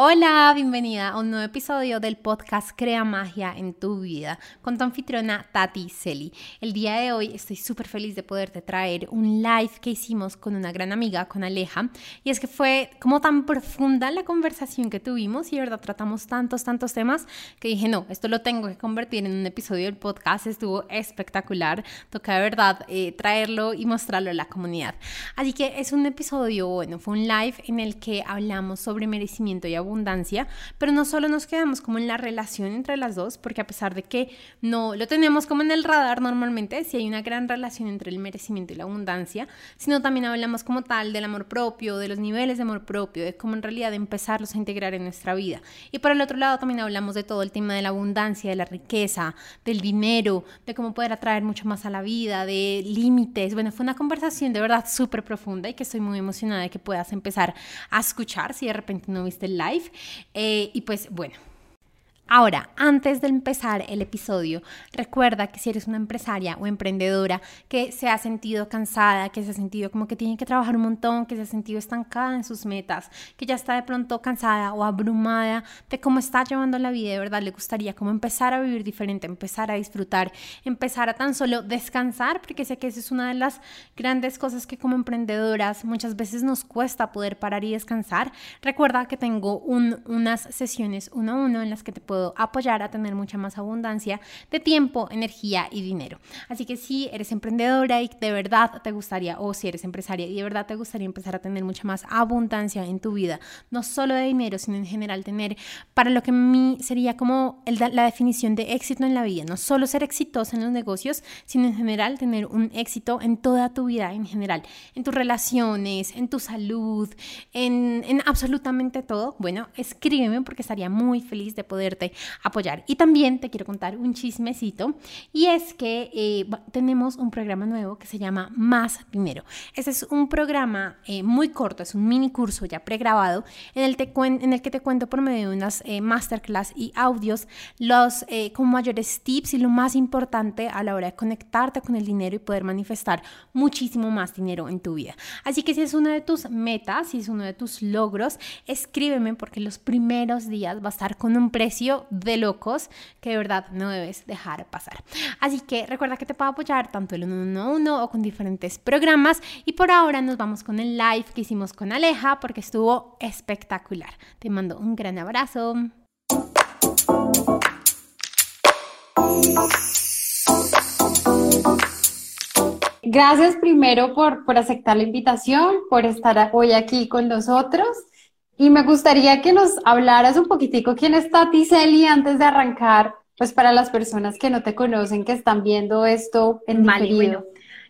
Hola, bienvenida a un nuevo episodio del podcast Crea Magia en tu vida con tu anfitriona Tati Celi. El día de hoy estoy súper feliz de poderte traer un live que hicimos con una gran amiga, con Aleja, y es que fue como tan profunda la conversación que tuvimos y de verdad tratamos tantos, tantos temas que dije, no, esto lo tengo que convertir en un episodio del podcast, estuvo espectacular, toca de verdad eh, traerlo y mostrarlo a la comunidad. Así que es un episodio, bueno, fue un live en el que hablamos sobre merecimiento y abundancia, pero no solo nos quedamos como en la relación entre las dos, porque a pesar de que no lo tenemos como en el radar normalmente, si hay una gran relación entre el merecimiento y la abundancia, sino también hablamos como tal del amor propio, de los niveles de amor propio, de cómo en realidad empezarlos a integrar en nuestra vida. Y por el otro lado también hablamos de todo el tema de la abundancia, de la riqueza, del dinero, de cómo poder atraer mucho más a la vida, de límites. Bueno, fue una conversación de verdad súper profunda y que estoy muy emocionada de que puedas empezar a escuchar si de repente no viste el live eh, y pues bueno, Ahora, antes de empezar el episodio, recuerda que si eres una empresaria o emprendedora que se ha sentido cansada, que se ha sentido como que tiene que trabajar un montón, que se ha sentido estancada en sus metas, que ya está de pronto cansada o abrumada de cómo está llevando la vida, de verdad le gustaría como empezar a vivir diferente, empezar a disfrutar, empezar a tan solo descansar, porque sé que esa es una de las grandes cosas que como emprendedoras muchas veces nos cuesta poder parar y descansar. Recuerda que tengo unas sesiones uno a uno en las que te puedo apoyar a tener mucha más abundancia de tiempo, energía y dinero. Así que si eres emprendedora y de verdad te gustaría, o si eres empresaria y de verdad te gustaría empezar a tener mucha más abundancia en tu vida, no solo de dinero, sino en general tener para lo que a mí sería como la definición de éxito en la vida, no solo ser exitosa en los negocios, sino en general tener un éxito en toda tu vida en general, en tus relaciones, en tu salud, en, en absolutamente todo. Bueno, escríbeme porque estaría muy feliz de poderte apoyar. Y también te quiero contar un chismecito y es que eh, tenemos un programa nuevo que se llama Más Dinero. Ese es un programa eh, muy corto, es un mini curso ya pregrabado en el, te en el que te cuento por medio de unas eh, masterclass y audios los con mayores tips y lo más importante a la hora de conectarte con el dinero y poder manifestar muchísimo más dinero en tu vida. Así que si es una de tus metas, si es uno de tus logros, escríbeme porque los primeros días va a estar con un precio de locos que de verdad no debes dejar pasar. Así que recuerda que te puedo apoyar tanto el 111 o con diferentes programas y por ahora nos vamos con el live que hicimos con Aleja porque estuvo espectacular. Te mando un gran abrazo. Gracias primero por, por aceptar la invitación, por estar hoy aquí con nosotros. Y me gustaría que nos hablaras un poquitico quién es Tati Celi antes de arrancar, pues para las personas que no te conocen, que están viendo esto en vale, Bueno,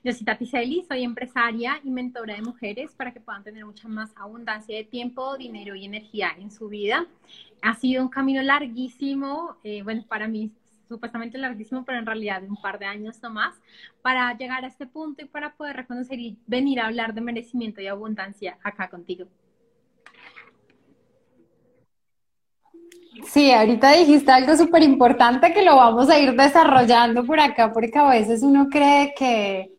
yo soy Tati Celi, soy empresaria y mentora de mujeres para que puedan tener mucha más abundancia de tiempo, dinero y energía en su vida. Ha sido un camino larguísimo, eh, bueno, para mí supuestamente larguísimo, pero en realidad un par de años nomás, para llegar a este punto y para poder reconocer y venir a hablar de merecimiento y abundancia acá contigo. Sí, ahorita dijiste algo súper importante que lo vamos a ir desarrollando por acá, porque a veces uno cree que,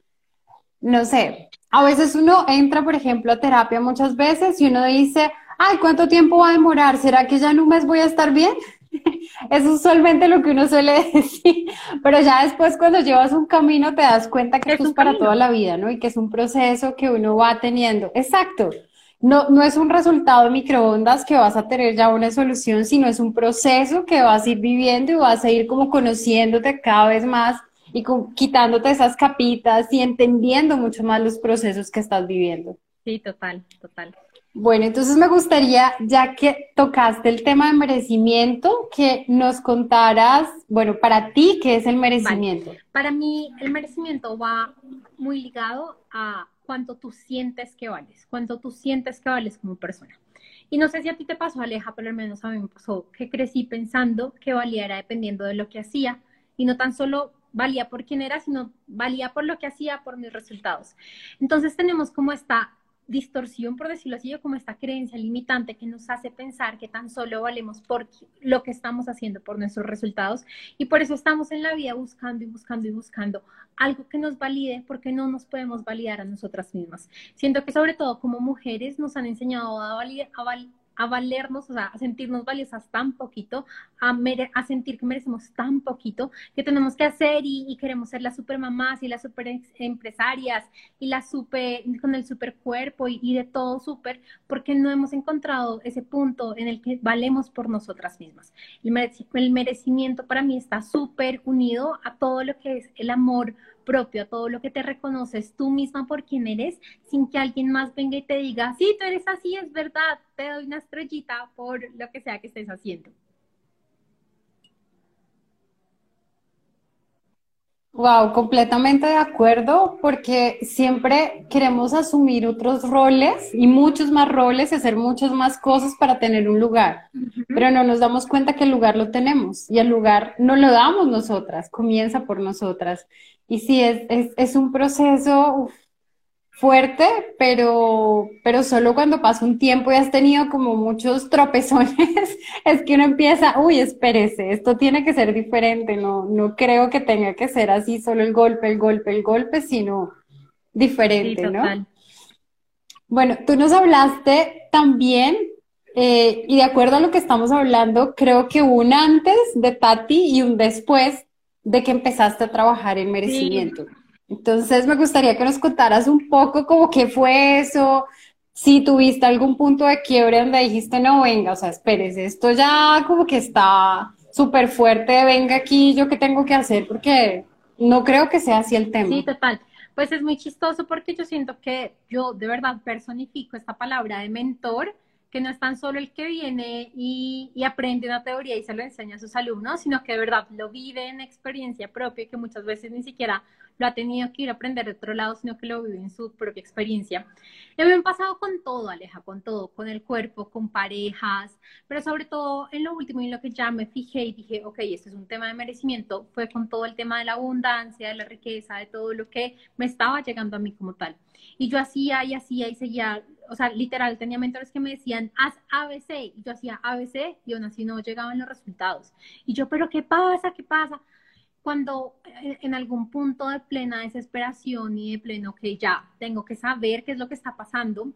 no sé, a veces uno entra, por ejemplo, a terapia muchas veces y uno dice, ay, ¿cuánto tiempo va a demorar? ¿Será que ya en un mes voy a estar bien? Eso es usualmente lo que uno suele decir, pero ya después cuando llevas un camino te das cuenta que esto es para toda la vida, ¿no? Y que es un proceso que uno va teniendo. Exacto no, no es un resultado de microondas que vas a tener ya una solución, sino es un proceso que vas a ir viviendo y vas a ir como conociéndote cada vez más y quitándote esas capitas y entendiendo mucho más los procesos que estás viviendo. Sí, total, total. Bueno, entonces me gustaría, ya que tocaste el tema de merecimiento, que nos contaras, bueno, para ti, ¿qué es el merecimiento? Para mí, el merecimiento va muy ligado a cuánto tú sientes que vales, cuánto tú sientes que vales como persona. Y no sé si a ti te pasó, Aleja, pero al menos a mí me pasó que crecí pensando que valía era dependiendo de lo que hacía y no tan solo valía por quién era, sino valía por lo que hacía, por mis resultados. Entonces tenemos como esta distorsión, por decirlo así, como esta creencia limitante que nos hace pensar que tan solo valemos por lo que estamos haciendo, por nuestros resultados. Y por eso estamos en la vida buscando y buscando y buscando algo que nos valide, porque no nos podemos validar a nosotras mismas. Siento que sobre todo como mujeres nos han enseñado a, validar, a, a valernos, o sea, a sentirnos valiosas tan poquito, a, a sentir que merecemos tan poquito, que tenemos que hacer y, queremos ser las super mamás y las super empresarias y las super, con el super cuerpo y, de todo súper, porque no hemos encontrado ese punto en el que valemos por nosotras mismas. El, el merecimiento para mí está súper unido a todo lo que es el amor propio, a todo lo que te reconoces tú misma por quien eres, sin que alguien más venga y te diga, sí, tú eres así, es verdad, te doy una estrellita por lo que sea que estés haciendo. Wow, completamente de acuerdo, porque siempre queremos asumir otros roles y muchos más roles y hacer muchas más cosas para tener un lugar, pero no nos damos cuenta que el lugar lo tenemos y el lugar no lo damos nosotras, comienza por nosotras. Y sí, es, es, es un proceso, fuerte, pero, pero solo cuando pasa un tiempo y has tenido como muchos tropezones, es que uno empieza, uy, espérese, esto tiene que ser diferente, no, no creo que tenga que ser así, solo el golpe, el golpe, el golpe, sino diferente, ¿no? Bueno, tú nos hablaste también, eh, y de acuerdo a lo que estamos hablando, creo que un antes de Tati y un después de que empezaste a trabajar en merecimiento. Entonces me gustaría que nos contaras un poco cómo qué fue eso, si tuviste algún punto de quiebre donde dijiste, no, venga, o sea, espérese, esto ya como que está súper fuerte, venga aquí, yo qué tengo que hacer, porque no creo que sea así el tema. Sí, total. Pues es muy chistoso porque yo siento que yo de verdad personifico esta palabra de mentor que no es tan solo el que viene y, aprende una teoría y se lo enseña a sus alumnos, sino que de verdad lo vive en experiencia propia, que muchas veces ni siquiera lo ha tenido que ir a aprender de otro lado, sino que lo vive en su propia experiencia. Y me han pasado con todo, Aleja, con todo, con el cuerpo, con parejas, pero sobre todo en lo último y en lo que ya me fijé y dije, ok, este es un tema de merecimiento, fue con todo el tema de la abundancia, de la riqueza, de todo lo que me estaba llegando a mí como tal. Y yo hacía y hacía y seguía o sea, literal, tenía mentores que me decían, haz ABC, y yo hacía ABC, y aún así no llegaban los resultados. Y yo, pero ¿qué pasa? ¿Qué pasa? Cuando eh, en algún punto de plena desesperación y de pleno que ya tengo que saber qué es lo que está pasando,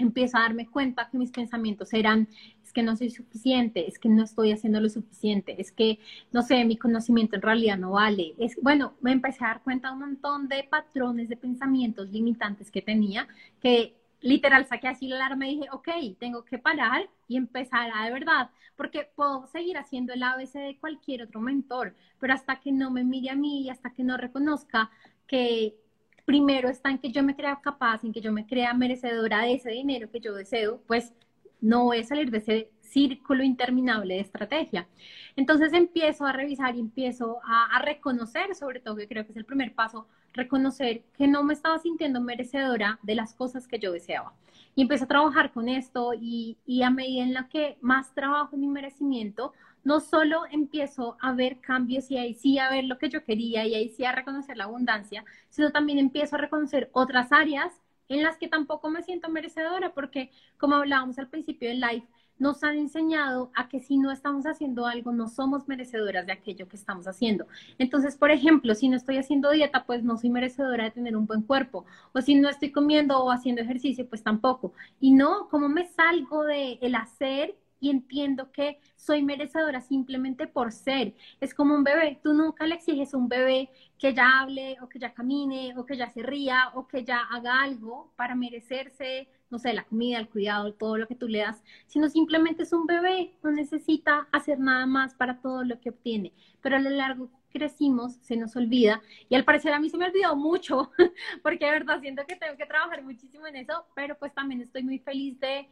empiezo a darme cuenta que mis pensamientos eran, es que no soy suficiente, es que no estoy haciendo lo suficiente, es que, no sé, mi conocimiento en realidad no vale. Es, bueno, me empecé a dar cuenta de un montón de patrones de pensamientos limitantes que tenía, que literal saqué así la alarma y dije, ok, tengo que parar y empezar a de verdad, porque puedo seguir haciendo el ABC de cualquier otro mentor, pero hasta que no me mire a mí y hasta que no reconozca que primero está en que yo me crea capaz, en que yo me crea merecedora de ese dinero que yo deseo, pues no voy a salir de ese círculo interminable de estrategia. Entonces empiezo a revisar y empiezo a, a reconocer, sobre todo, que creo que es el primer paso, reconocer que no me estaba sintiendo merecedora de las cosas que yo deseaba. Y empecé a trabajar con esto y, y a medida en la que más trabajo en mi merecimiento, no solo empiezo a ver cambios y ahí sí a ver lo que yo quería y ahí sí a reconocer la abundancia, sino también empiezo a reconocer otras áreas en las que tampoco me siento merecedora, porque como hablábamos al principio del live, nos han enseñado a que si no estamos haciendo algo, no somos merecedoras de aquello que estamos haciendo. Entonces, por ejemplo, si no estoy haciendo dieta, pues no soy merecedora de tener un buen cuerpo. O si no estoy comiendo o haciendo ejercicio, pues tampoco. Y no, ¿cómo me salgo de el hacer y entiendo que soy merecedora simplemente por ser. Es como un bebé, tú nunca le exiges a un bebé que ya hable o que ya camine o que ya se ría o que ya haga algo para merecerse, no sé, la comida, el cuidado, todo lo que tú le das, sino simplemente es un bebé, no necesita hacer nada más para todo lo que obtiene. Pero a lo largo crecimos, se nos olvida y al parecer a mí se me olvidó mucho porque de verdad siento que tengo que trabajar muchísimo en eso, pero pues también estoy muy feliz de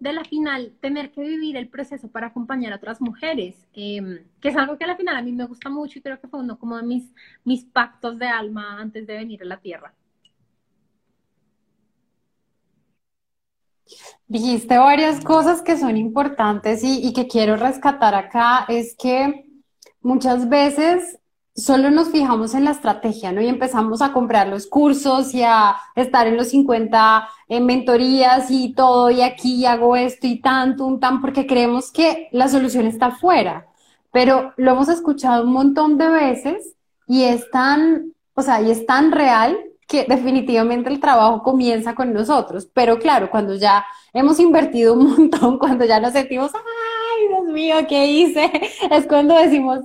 de la final tener que vivir el proceso para acompañar a otras mujeres, em, que es algo que a la final a mí me gusta mucho y creo que fue uno como de mis, mis pactos de alma antes de venir a la tierra. Dijiste varias cosas que son importantes y, que quiero rescatar acá, es que muchas veces solo nos fijamos en la estrategia, ¿no? Y empezamos a comprar los cursos y a estar en los 50 en mentorías y todo, y aquí hago esto y tanto, un tan, porque creemos que la solución está afuera. Pero lo hemos escuchado un montón de veces y es tan, o sea, y es tan real que definitivamente el trabajo comienza con nosotros, pero claro, cuando ya hemos invertido un montón, cuando ya nos sentimos, ay, Dios mío, ¿qué hice? Es cuando decimos,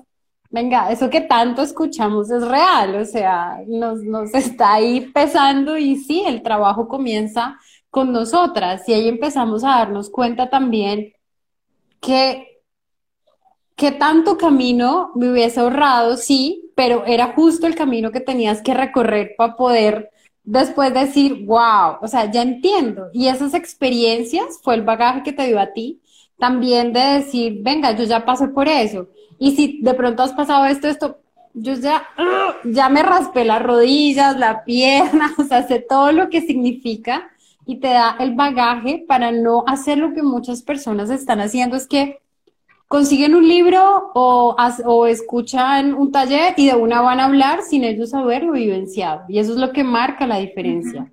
venga, eso que tanto escuchamos es real, o sea, nos, nos está ahí pesando y sí, el trabajo comienza con nosotras y ahí empezamos a darnos cuenta también que, que tanto camino me hubiese ahorrado, sí, pero era justo el camino que tenías que recorrer para poder después decir, wow, o sea, ya entiendo. Y esas experiencias fue el bagaje que te dio a ti, también de decir, venga, yo ya pasé por eso. Y si de pronto has pasado esto, esto, yo ya, ya me raspé las rodillas, la pierna, o sea, sé todo lo que significa y te da el bagaje para no hacer lo que muchas personas están haciendo, es que consiguen un libro o, o, escuchan un taller y de una van a hablar sin ellos haberlo vivenciado. Y eso es lo que marca la diferencia.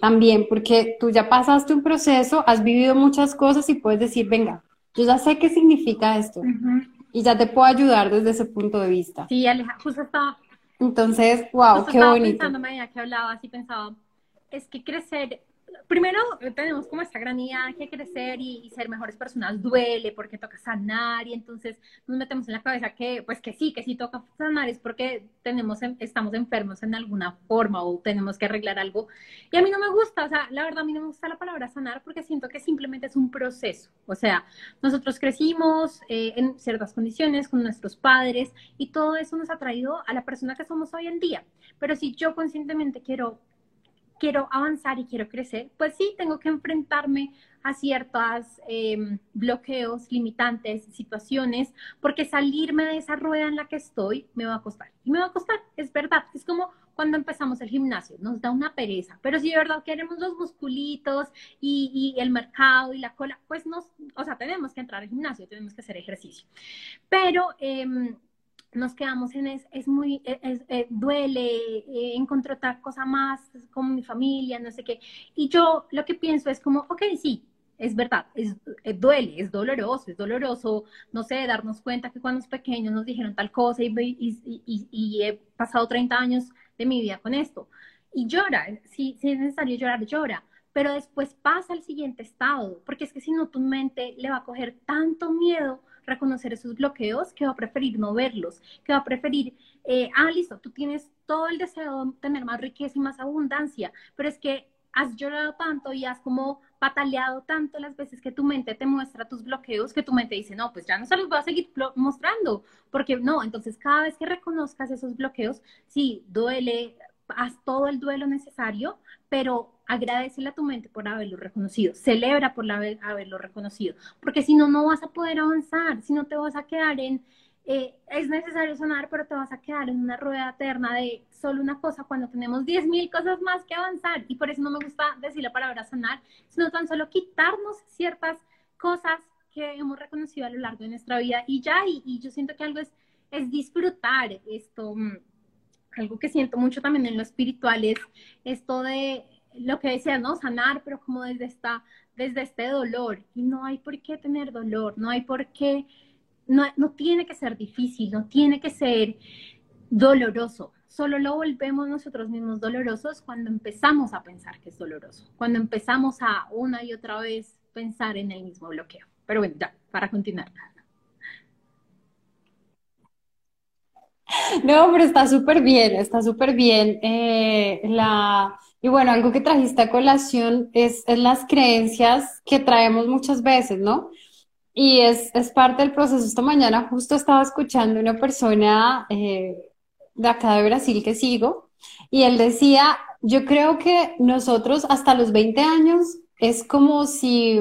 También, porque tú ya pasaste un proceso, has vivido muchas cosas y puedes decir, venga, yo ya sé qué significa esto. Y ya te puedo ayudar desde ese punto de vista. Sí, Aleja, justo estaba. Entonces, wow, qué bonito. Pensando, que hablaba, así pensaba, es que crecer primero tenemos como esta gran idea que crecer y, ser mejores personas duele porque toca sanar y entonces nos metemos en la cabeza que pues que sí, que sí toca sanar es porque tenemos, estamos enfermos en alguna forma o tenemos que arreglar algo. Y a mí no me gusta, o sea, la verdad a mí no me gusta la palabra sanar porque siento que simplemente es un proceso. O sea, nosotros crecimos eh, en ciertas condiciones con nuestros padres y todo eso nos ha traído a la persona que somos hoy en día. Pero si yo conscientemente quiero quiero avanzar y quiero crecer, pues sí, tengo que enfrentarme a ciertos em, bloqueos, limitantes, situaciones, porque salirme de esa rueda en la que estoy me va a costar. Y me va a costar, es verdad. Es como cuando empezamos el gimnasio, nos da una pereza, pero si de verdad queremos los musculitos y, y el mercado y la cola, pues nos, o sea, tenemos que entrar al gimnasio, tenemos que hacer ejercicio. Pero... Eh, nos quedamos en es, es muy, e, es, eh, duele, eh, encontrar otra cosa más como mi familia, no sé qué. Y yo lo que pienso es como, ok, sí, es verdad, es, eh, duele, es doloroso, es doloroso, no sé, darnos cuenta que cuando es pequeños nos dijeron tal cosa y, y, y, he pasado 30 años de mi vida con esto. Y llora, si, si es necesario llorar, llora, pero después pasa al siguiente estado, porque es que si no tu mente le va a coger tanto miedo reconocer esos bloqueos, que va a preferir no verlos, que va a preferir, eh, ah, listo, tú tienes todo el deseo de tener más riqueza y más abundancia, pero es que has llorado tanto y has como pataleado tanto las veces que tu mente te muestra tus bloqueos, que tu mente dice, no, pues ya no se los voy a seguir mostrando, porque no, entonces cada vez que reconozcas esos bloqueos, sí, duele, haz todo el duelo necesario, pero agradecele a tu mente por haberlo reconocido, celebra por haberlo reconocido, porque si no, no vas a poder avanzar, si no te vas a quedar en, eh, es necesario sonar, pero te vas a quedar en una rueda eterna de solo una cosa cuando tenemos 10.000 cosas más que avanzar. Y por eso no me gusta decir la palabra sanar, sino tan solo quitarnos ciertas cosas que hemos reconocido a lo largo de nuestra vida y ya, y, yo siento que algo es, es disfrutar esto. Mm, algo que siento mucho también en lo espiritual es esto de lo que decía, ¿no? Sanar, pero como desde, esta, desde este dolor. Y no hay por qué tener dolor, no hay por qué, no, no tiene que ser difícil, no tiene que ser doloroso. Solo lo volvemos nosotros mismos dolorosos cuando empezamos a pensar que es doloroso, cuando empezamos a una y otra vez pensar en el mismo bloqueo. Pero bueno, ya, para continuar. No, pero está súper bien, está súper bien. Eh, la, y bueno, algo que trajiste a colación es, las creencias que traemos muchas veces, ¿no? Y es, parte del proceso. Esta mañana justo estaba escuchando una persona eh, de acá de Brasil que sigo y él decía, yo creo que nosotros hasta los 20 años es como si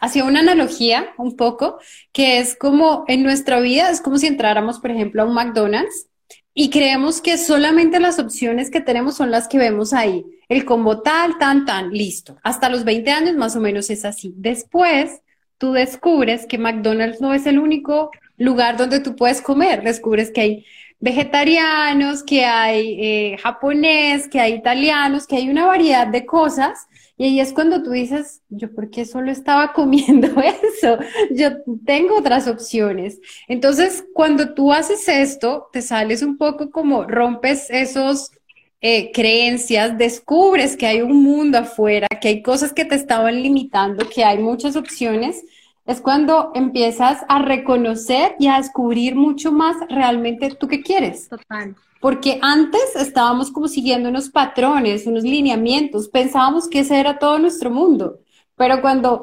hacía una analogía un poco, que es como en nuestra vida, es como si entráramos, por ejemplo, a un McDonald's y creemos que solamente las opciones que tenemos son las que vemos ahí. El combo tal, tan, tan, listo. Hasta los 20 años más o menos es así. Después, tú descubres que McDonald's no es el único lugar donde tú puedes comer. Descubres que hay vegetarianos, que hay eh, japonés, que hay italianos, que hay una variedad de cosas y ahí es cuando tú dices, yo por qué solo estaba comiendo eso, yo tengo otras opciones. Entonces, cuando tú haces esto, te sales un poco como rompes esos eh, creencias, descubres que hay un mundo afuera, que hay cosas que te estaban limitando, que hay muchas opciones, es cuando empiezas a reconocer y a descubrir mucho más realmente tú qué quieres. Total. Porque antes estábamos como siguiendo unos patrones, unos lineamientos, pensábamos que ese era todo nuestro mundo, pero cuando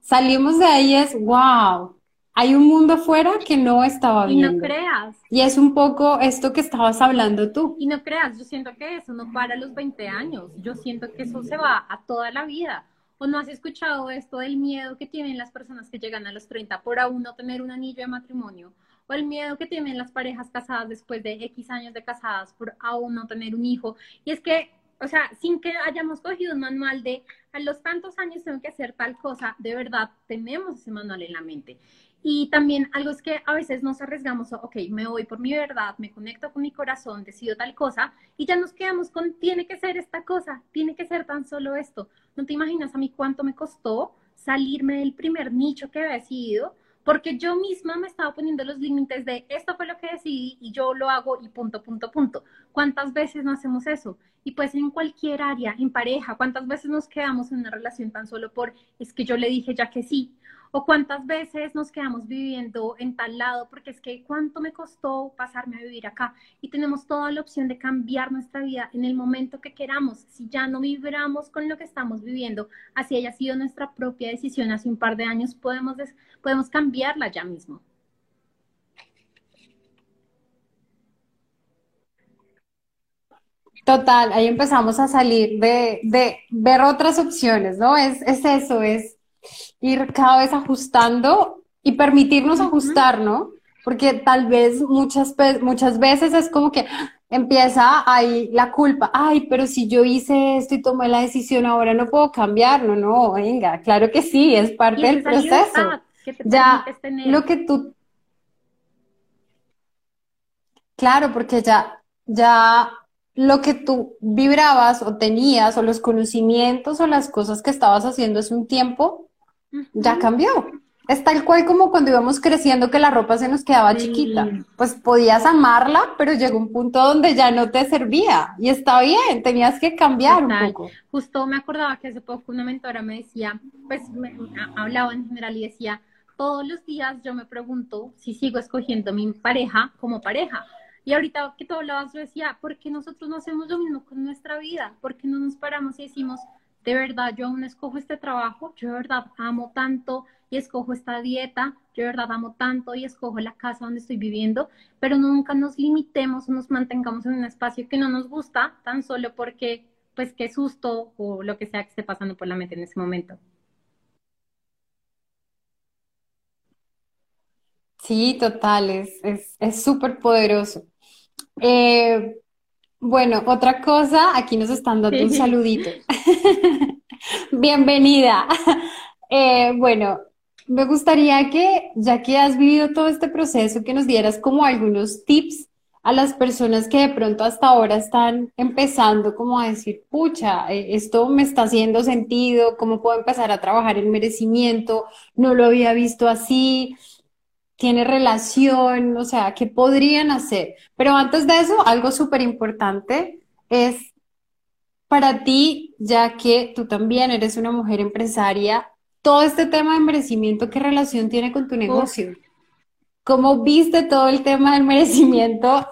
salimos de ahí es, wow, hay un mundo afuera que no estaba viendo. Y no creas. Y es un poco esto que estabas hablando tú. Y no creas, yo siento que eso no para los 20 años, yo siento que eso se va a toda la vida. ¿O no has escuchado esto del miedo que tienen las personas que llegan a los 30 por aún no tener un anillo de matrimonio? ¿O el miedo que tienen las parejas casadas después de X años de casadas por aún no tener un hijo? Y es que, o sea, sin que hayamos cogido un manual de a los tantos años tengo que hacer tal cosa, de verdad tenemos ese manual en la mente. Y también algo es que a veces nos arriesgamos, ok, me voy por mi verdad, me conecto con mi corazón, decido tal cosa y ya nos quedamos con, tiene que ser esta cosa, tiene que ser tan solo esto. No te imaginas a mí cuánto me costó salirme del primer nicho que había decidido, porque yo misma me estaba poniendo los límites de esto fue lo que decidí y yo lo hago y punto, punto, punto. ¿Cuántas veces no hacemos eso? Y pues en cualquier área, en pareja, ¿cuántas veces nos quedamos en una relación tan solo por es que yo le dije ya que sí? O cuántas veces nos quedamos viviendo en tal lado porque es que cuánto me costó pasarme a vivir acá y tenemos toda la opción de cambiar nuestra vida en el momento que queramos. Si ya no vibramos con lo que estamos viviendo, así haya sido nuestra propia decisión hace un par de años, podemos, podemos cambiarla ya mismo. Total, ahí empezamos a salir de, de ver otras opciones, ¿no? Es, es eso, es ir cada vez ajustando y permitirnos ajustar, ¿no? Porque tal vez muchas, muchas veces es como que empieza ahí la culpa, ay, pero si yo hice esto y tomé la decisión, ahora no puedo cambiarlo, no, venga, claro que sí, es parte del proceso. Ya, lo que tú... Claro, porque ya, ya lo que tú vibrabas o tenías o los conocimientos o las cosas que estabas haciendo hace un tiempo, ya cambió. Es tal cual como cuando íbamos creciendo que la ropa se nos quedaba chiquita. Pues podías amarla, pero llegó un punto donde ya no te servía. Y está bien, tenías que cambiar un poco. Justo me acordaba que hace poco una mentora me decía, pues me, hablaba en general y decía, todos los días yo me pregunto si sigo escogiendo mi pareja como pareja. Y ahorita que tú hablabas, yo decía, ¿por qué nosotros no hacemos lo mismo con nuestra vida? ¿Por qué no nos paramos y decimos, de verdad yo aún escojo este trabajo, yo de verdad amo tanto y escojo esta dieta, yo de verdad amo tanto y escojo la casa donde estoy viviendo, pero nunca nos limitemos o nos mantengamos en un espacio que no nos gusta tan solo porque pues qué susto o lo que sea que esté pasando por la mente en ese momento. Sí, total, es súper es, poderoso. Eh, bueno, otra cosa, aquí nos están dando un saludito. Bienvenida. Eh, bueno, me gustaría que, ya que has vivido todo este proceso, que nos dieras como algunos tips a las personas que de pronto hasta ahora están empezando como a decir, pucha, eh, esto me está haciendo sentido, ¿cómo puedo empezar a trabajar el merecimiento? No lo había visto así tiene relación, o sea, ¿qué podrían hacer? Pero antes de eso, algo súper importante es para ti, ya que tú también eres una mujer empresaria, todo este tema de merecimiento, ¿qué relación tiene con tu negocio? ¿Cómo viste todo el tema del merecimiento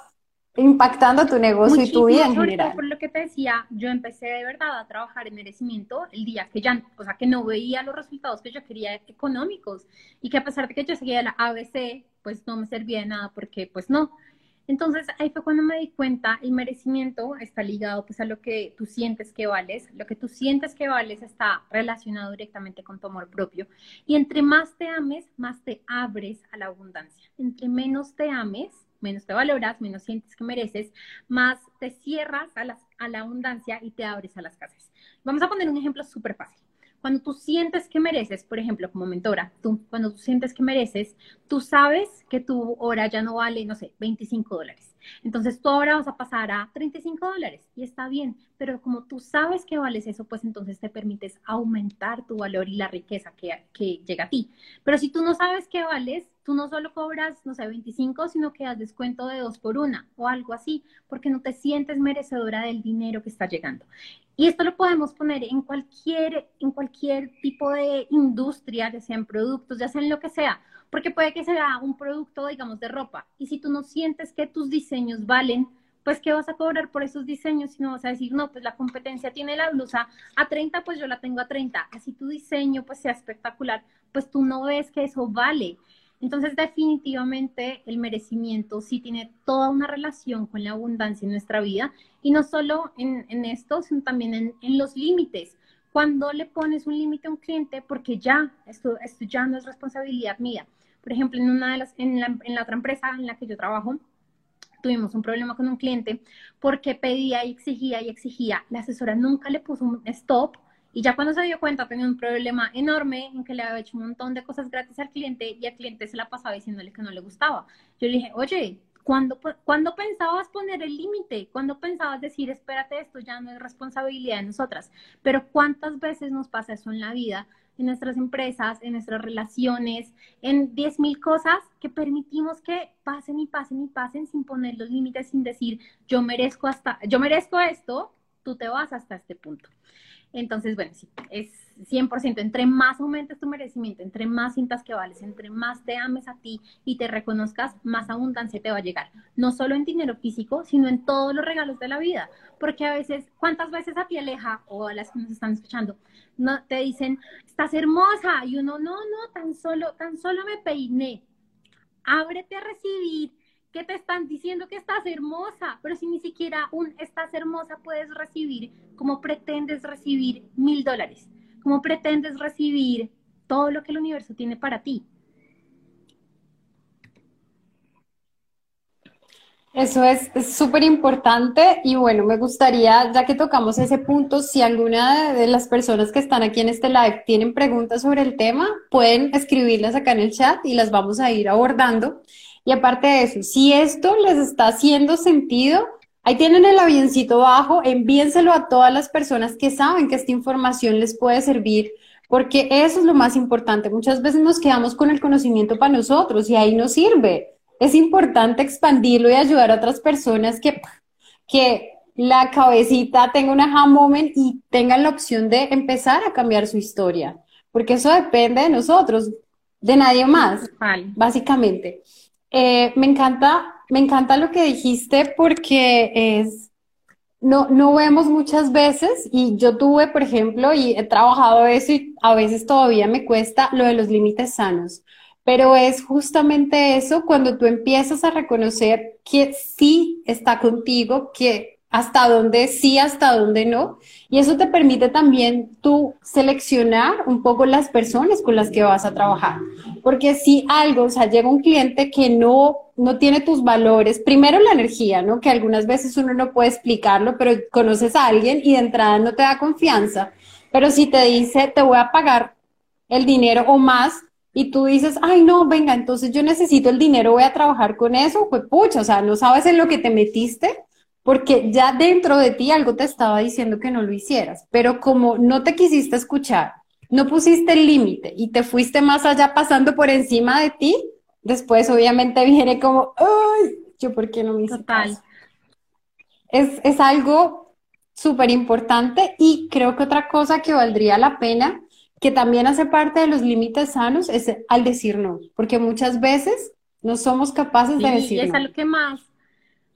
impactando tu negocio y tu vida en general. Por lo que te decía, yo empecé de verdad a trabajar en merecimiento el día que ya, o sea, que no veía los resultados que yo quería económicos y que a pesar de que yo seguía la ABC, pues no me servía de nada porque pues no. Entonces ahí fue cuando me di cuenta, el merecimiento está ligado pues a lo que tú sientes que vales, lo que tú sientes que vales está relacionado directamente con tu amor propio y entre más te ames, más te abres a la abundancia. Entre menos te ames, menos te valoras, menos sientes que mereces, más te cierras a, a la abundancia y te abres a las casas. Vamos a poner un ejemplo súper fácil. Cuando tú sientes que mereces, por ejemplo, como mentora, tú, cuando tú sientes que mereces, tú sabes que tu hora ya no vale, no sé, 25 dólares. Entonces tú ahora vas a pasar a 35 dólares y está bien, pero como tú sabes que vales eso, pues entonces te permites aumentar tu valor y la riqueza que, llega a ti. Pero si tú no sabes qué vales, tú no solo cobras, no sé, 25, sino que das descuento de dos por una o algo así, porque no te sientes merecedora del dinero que está llegando. Y esto lo podemos poner en cualquier, en cualquier tipo de industria, ya sean productos, ya sean lo que sea, porque puede que sea un producto, digamos, de ropa. Y si tú no sientes que tus diseños valen, pues ¿qué vas a cobrar por esos diseños? Si no vas a decir, no, pues la competencia tiene la blusa a 30, pues yo la tengo a 30. Así tu diseño pues sea espectacular, pues tú no ves que eso vale. Entonces, definitivamente el merecimiento sí tiene toda una relación con la abundancia en nuestra vida y no solo en, esto, sino también en, los límites. Cuando le pones un límite a un cliente, porque ya, esto, esto ya no es responsabilidad mía. Por ejemplo, en, una de las, en, la, en la otra empresa en la que yo trabajo, tuvimos un problema con un cliente porque pedía y exigía y exigía. La asesora nunca le puso un stop y ya cuando se dio cuenta tenía un problema enorme en que le había hecho un montón de cosas gratis al cliente y el cliente se la pasaba diciéndole que no le gustaba. Yo le dije, oye, ¿cuándo, ¿cuándo pensabas poner el límite? ¿Cuándo pensabas decir, espérate, esto ya no es responsabilidad de nosotras? Pero ¿cuántas veces nos pasa eso en la vida? En nuestras empresas, en nuestras relaciones, en 10.000 cosas que permitimos que pasen y pasen y pasen sin poner los límites, sin decir, yo merezco hasta, yo merezco esto, tú te vas hasta este punto. Entonces, bueno, sí, es 100%. Entre más aumentes tu merecimiento, entre más cintas que vales, entre más te ames a ti y te reconozcas, más abundancia te va a llegar. No solo en dinero físico, sino en todos los regalos de la vida. Porque a veces, ¿cuántas veces a ti aleja o a las que nos están escuchando, no, te dicen, estás hermosa? Y uno, no, no, tan solo, tan solo me peiné. Ábrete a recibir que te están diciendo que estás hermosa, pero si ni siquiera un estás hermosa puedes recibir, como pretendes recibir mil dólares, como pretendes recibir todo lo que el universo tiene para ti. Eso es súper importante y bueno, me gustaría, ya que tocamos ese punto, si alguna de las personas que están aquí en este live tienen preguntas sobre el tema, pueden escribirlas acá en el chat y las vamos a ir abordando. Y aparte de eso, si esto les está haciendo sentido, ahí tienen el avioncito bajo, envíenselo a todas las personas que saben que esta información les puede servir, porque eso es lo más importante. Muchas veces nos quedamos con el conocimiento para nosotros y ahí no sirve. Es importante expandirlo y ayudar a otras personas que, que la cabecita tenga un aha moment y tengan la opción de empezar a cambiar su historia, porque eso depende de nosotros, de nadie más, básicamente. Eh, me encanta, me encanta lo que dijiste porque es, no, no vemos muchas veces y yo tuve, por ejemplo, y he trabajado eso y a veces todavía me cuesta lo de los límites sanos. Pero es justamente eso cuando tú empiezas a reconocer que sí está contigo, que hasta dónde sí, hasta dónde no. Y eso te permite también tú seleccionar un poco las personas con las que vas a trabajar. Porque si algo, o sea, llega un cliente que no, no tiene tus valores, primero la energía, ¿no? Que algunas veces uno no puede explicarlo, pero conoces a alguien y de entrada no te da confianza. Pero si te dice, te voy a pagar el dinero o más, y tú dices, ay, no, venga, entonces yo necesito el dinero, voy a trabajar con eso, pues pucha, o sea, no sabes en lo que te metiste porque ya dentro de ti algo te estaba diciendo que no lo hicieras, pero como no te quisiste escuchar, no pusiste el límite y te fuiste más allá pasando por encima de ti, después obviamente viene como, ay, yo por qué no me hice Total. Es, es algo súper importante y creo que otra cosa que valdría la pena, que también hace parte de los límites sanos, es al decir no, porque muchas veces no somos capaces de decir es algo que más,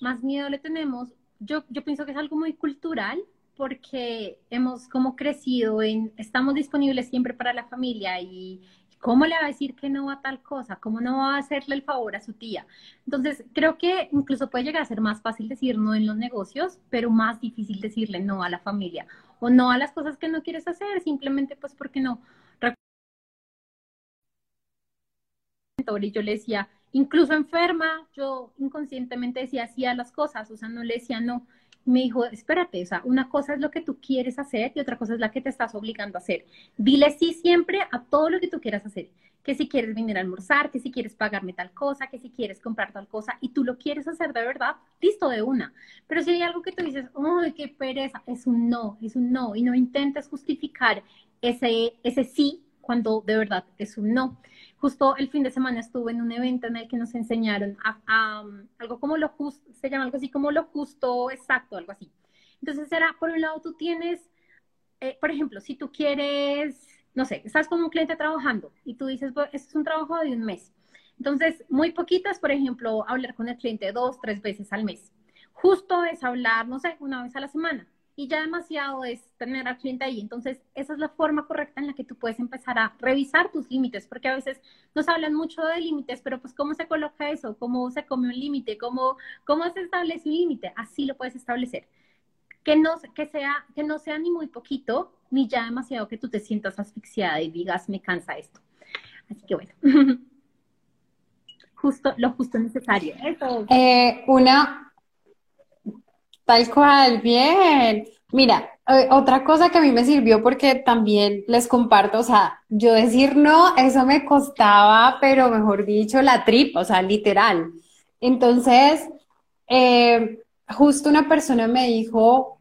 más miedo le tenemos yo, yo pienso que es algo muy cultural porque hemos como crecido en, estamos disponibles siempre para la familia y ¿cómo le va a decir que no a tal cosa? ¿Cómo no va a hacerle el favor a su tía? Entonces, creo que incluso puede llegar a ser más fácil decir no en los negocios, pero más difícil decirle no a la familia o no a las cosas que no quieres hacer, simplemente pues porque no. Y yo le decía, incluso enferma, yo inconscientemente decía sí a las cosas, o sea, no le decía no. me dijo, espérate, o sea, una cosa es lo que tú quieres hacer y otra cosa es la que te estás obligando a hacer. Dile sí siempre a todo lo que tú quieras hacer. Que si quieres venir a almorzar, que si quieres pagarme tal cosa, que si quieres comprar tal cosa y tú lo quieres hacer de verdad, listo de una. Pero si hay algo que tú dices, ¡ay, qué pereza! Es un no, es un no. Y no intentes justificar ese, ese sí cuando de verdad es un no. Justo el fin de semana estuve en un evento en el que nos enseñaron a, um, algo como lo justo, se llama algo así como lo justo exacto, algo así. Entonces era, por un lado, tú tienes, eh, por ejemplo, si tú quieres, no sé, estás con un cliente trabajando y tú dices, pues, este es un trabajo de un mes. Entonces, muy poquitas, por ejemplo, hablar con el cliente dos, tres veces al mes. Justo es hablar, no sé, una vez a la semana y ya demasiado es tener al cliente ahí. Entonces, esa es la forma correcta en la que tú puedes empezar a revisar tus límites, porque a veces nos hablan mucho de límites, pero pues cómo se coloca eso, cómo se come un límite, cómo, cómo se establece un límite, así lo puedes establecer. Que no, que, sea, que no sea ni muy poquito, ni ya demasiado que tú te sientas asfixiada y digas, me cansa esto. Así que bueno. justo, lo justo necesario. Eso. Eh, una, Tal cual, bien. Mira, otra cosa que a mí me sirvió porque también les comparto, o sea, yo decir no, eso me costaba, pero mejor dicho, la tripa, o sea, literal. Entonces, eh, justo una persona me dijo,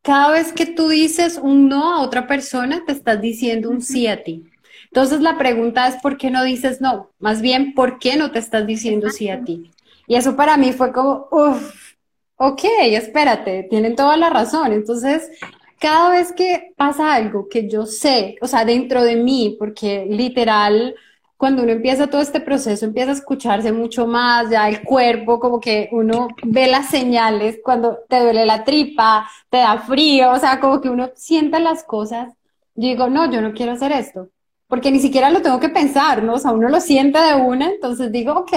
cada vez que tú dices un no a otra persona, te estás diciendo un sí a ti. Entonces la pregunta es, ¿por qué no dices no? Más bien, ¿por qué no te estás diciendo sí a ti? Y eso para mí fue como, uff, ok, espérate, tienen toda la razón. Entonces, cada vez que pasa algo que yo sé, o sea, dentro de mí, porque literal, cuando uno empieza todo este proceso, empieza a escucharse mucho más, ya el cuerpo, como que uno ve las señales, cuando te duele la tripa, te da frío, o sea, como que uno siente las cosas. Digo, no, yo no quiero hacer esto, porque ni siquiera lo tengo que pensar, ¿no? O sea, uno lo siente de una, entonces digo, ok,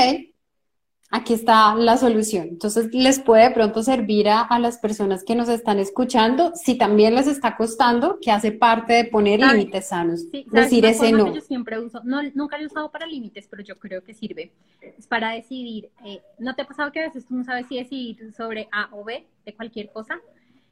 aquí está la solución. Entonces, les puede de pronto servir a, las personas que nos están escuchando, si también les está costando, que hace parte de poner límites sanos. decir ese no. yo siempre uso, no, nunca lo he usado para límites, pero yo creo que sirve. Es para decidir, eh, ¿no te ha pasado que a veces tú no sabes si decidir sobre A o B de cualquier cosa?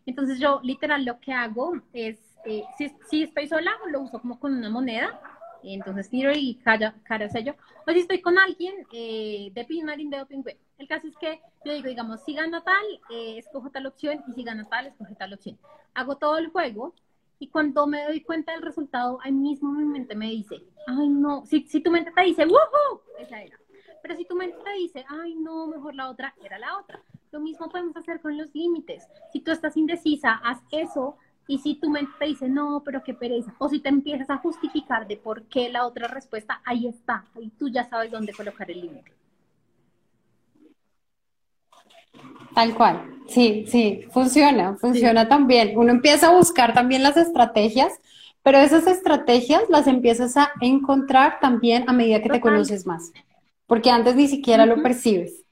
Entonces, yo literal lo que hago es, eh, si, si estoy sola, lo uso como con una moneda entonces tiro y cara, cara sello. O si estoy con alguien eh, de pin marín de pingüe. El caso es que yo digo, digamos, si gana tal, eh, escojo tal opción, y si gana tal, escojo tal opción. Hago todo el juego, y cuando me doy cuenta del resultado, ahí mismo mi mente me dice, ay no, si, si tu mente te dice, ¡woohoo! Esa era. Pero si tu mente te dice, ay no, mejor la otra, era la otra. Lo mismo podemos hacer con los límites. Si tú estás indecisa, haz eso y si tu mente te dice, no, pero qué pereza, o si te empiezas a justificar de por qué la otra respuesta, ahí está, y tú ya sabes dónde colocar el límite. Tal cual, sí, sí, funciona, funciona también. Uno empieza a buscar también las estrategias, pero esas estrategias las empiezas a encontrar también a medida que te conoces más, porque antes ni siquiera lo percibes.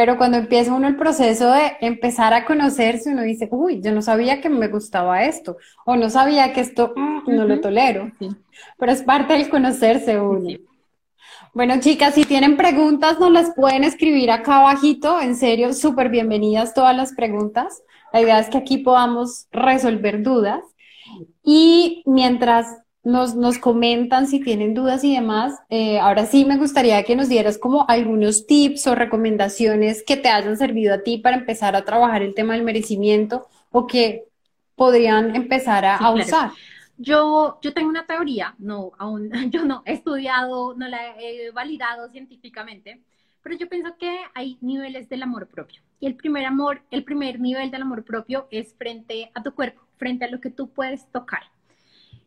Pero cuando empieza uno el proceso de empezar a conocerse, uno dice, uy, yo no sabía que me gustaba esto, o no sabía que esto mm, no lo tolero. Pero es parte del conocerse uno. Bueno, chicas, si tienen preguntas, nos las pueden escribir acá abajito. En serio, súper bienvenidas todas las preguntas. La idea es que aquí podamos resolver dudas. Y mientras nos, nos comentan si tienen dudas y demás. Eh, ahora sí me gustaría que nos dieras como algunos tips o recomendaciones que te hayan servido a ti para empezar a trabajar el tema del merecimiento o que podrían empezar a, usar. Yo, yo tengo una teoría, no, aún, yo no he estudiado, no la he validado científicamente, pero yo pienso que hay niveles del amor propio. Y el primer amor, el primer nivel del amor propio es frente a tu cuerpo, frente a lo que tú puedes tocar.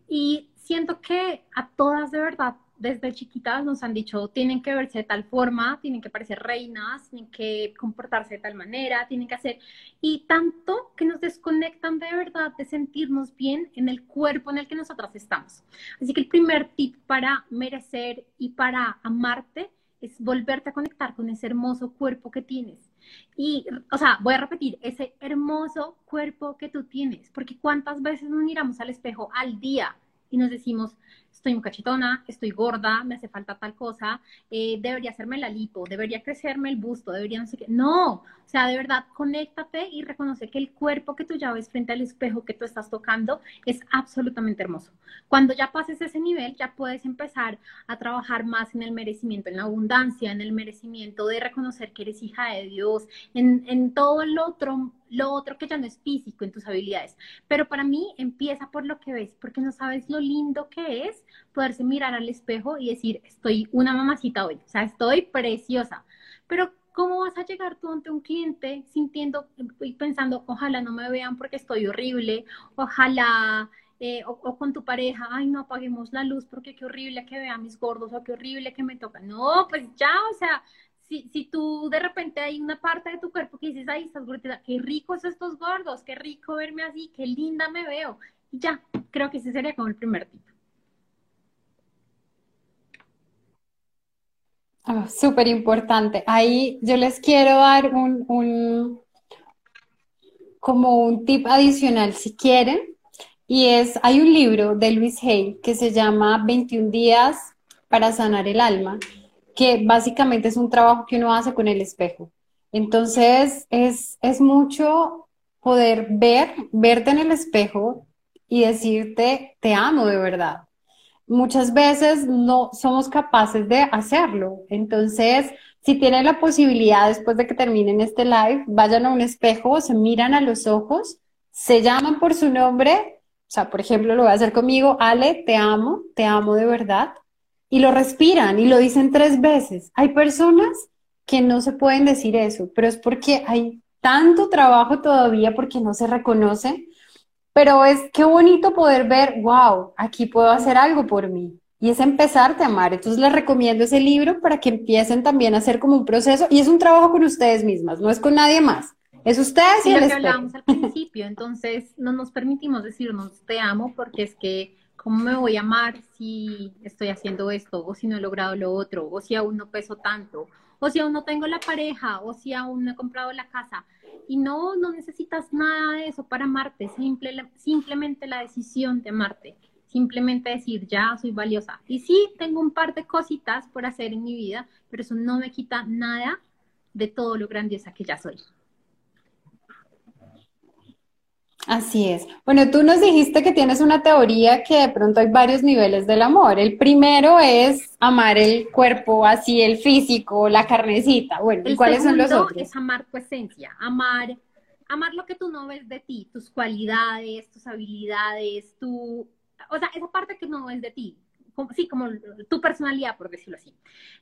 Y siento que a todas de verdad, desde chiquitas nos han dicho, tienen que verse de tal forma, tienen que parecer reinas, tienen que comportarse de tal manera, tienen que hacer, y tanto que nos desconectan de verdad de sentirnos bien en el cuerpo en el que nosotras estamos. Así que el primer tip para merecer y para amarte es volverte a conectar con ese hermoso cuerpo que tienes. Y, o sea, voy a repetir, ese hermoso cuerpo que tú tienes, porque cuántas veces nos miramos al espejo al día y nos decimos, estoy cachetona, estoy gorda, me hace falta tal cosa, eh, debería hacerme la lipo, debería crecerme el busto, debería no sé qué. No, o sea, de verdad, conéctate y reconoce que el cuerpo que tú ya ves frente al espejo que tú estás tocando es absolutamente hermoso. Cuando ya pases ese nivel, ya puedes empezar a trabajar más en el merecimiento, en la abundancia, en el merecimiento de reconocer que eres hija de Dios, en, en todo el otro lo otro que ya no es físico en tus habilidades. Pero para mí empieza por lo que ves, porque no sabes lo lindo que es poderse mirar al espejo y decir, estoy una mamacita hoy, o sea, estoy preciosa. Pero ¿cómo vas a llegar tú ante un cliente sintiendo y pensando, ojalá no me vean porque estoy horrible, ojalá... Eh, o, con tu pareja, ay, no apaguemos la luz porque qué horrible que vean mis gordos o qué horrible que me tocan. No, pues ya, o sea, si, si tú de repente hay una parte de tu cuerpo que dices, ay, estás gordita, qué ricos estos gordos, qué rico verme así, qué linda me veo. Y ya, creo que ese sería como el primer tip. Oh, Súper importante. Ahí yo les quiero dar un, un, como un tip adicional si quieren. Y es, hay un libro de Luis Hay que se llama 21 días para sanar el alma que básicamente es un trabajo que uno hace con el espejo. Entonces, es, es mucho poder ver, verte en el espejo y decirte, te amo de verdad. Muchas veces no somos capaces de hacerlo. Entonces, si tienen la posibilidad después de que terminen este live, vayan a un espejo, se miran a los ojos, se llaman por su nombre. O sea, por ejemplo, lo voy a hacer conmigo, Ale, te amo, te amo de verdad y lo respiran y lo dicen tres veces. Hay personas que no se pueden decir eso, pero es porque hay tanto trabajo todavía porque no se reconoce, pero es qué bonito poder ver, wow, aquí puedo hacer algo por mí. Y es empezarte a amar. Entonces les recomiendo ese libro para que empiecen también a hacer como un proceso. Y es un trabajo con ustedes mismas, no es con nadie más. Es ustedes y lo el que hablábamos al principio. Entonces no nos permitimos decirnos te amo porque es que ¿Cómo me voy a amar si estoy haciendo esto? O si no he logrado lo otro, o si aún no peso tanto, o si aún no tengo la pareja, o si aún no he comprado la casa. Y no, no necesitas nada de eso para amarte, Simple, simplemente la decisión de amarte, simplemente decir, ya soy valiosa. Y sí, tengo un par de cositas por hacer en mi vida, pero eso no me quita nada de todo lo grandiosa que ya soy. Así es. Bueno, tú nos dijiste que tienes una teoría que de pronto hay varios niveles del amor. El primero es amar el cuerpo, así el físico, la carnecita. Bueno, ¿y cuáles son los otros? Es amar tu esencia, amar, amar lo que tú no ves de ti, tus cualidades, tus habilidades, tu, o sea, esa parte que no ves de ti, sí, como tu personalidad, por decirlo así.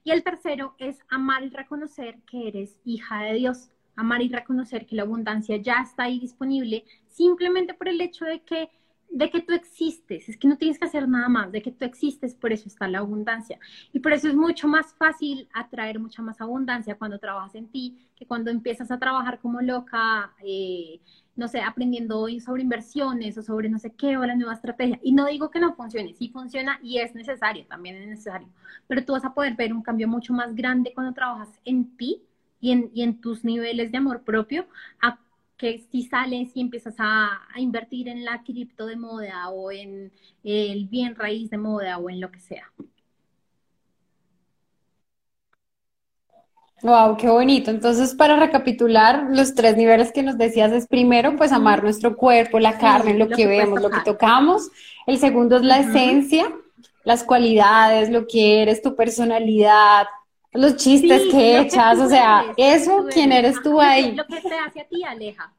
Y el tercero es amar y reconocer que eres hija de Dios amar y reconocer que la abundancia ya está ahí disponible simplemente por el hecho de que de que tú existes, es que no tienes que hacer nada más, de que tú existes, por eso está la abundancia. Y por eso es mucho más fácil atraer mucha más abundancia cuando trabajas en ti, que cuando empiezas a trabajar como loca, eh, no sé, aprendiendo sobre inversiones o sobre no sé qué o la nueva estrategia. Y no digo que no funcione, sí funciona y es necesario, también es necesario, pero tú vas a poder ver un cambio mucho más grande cuando trabajas en ti y en, y en tus niveles de amor propio a que si sales y empiezas a, a, invertir en la cripto de moda o en el bien raíz de moda o en lo que sea. Wow, qué bonito. Entonces, para recapitular, los tres niveles que nos decías es primero, pues amar nuestro cuerpo, la carne, lo, lo, que, que vemos, lo que tocamos. El segundo es la uh -huh. esencia, las cualidades, lo que eres, tu personalidad, los chistes sí, que echas, que o sea, eres, eso, ¿quién eres tú ahí? Lo que te hace a ti, Aleja.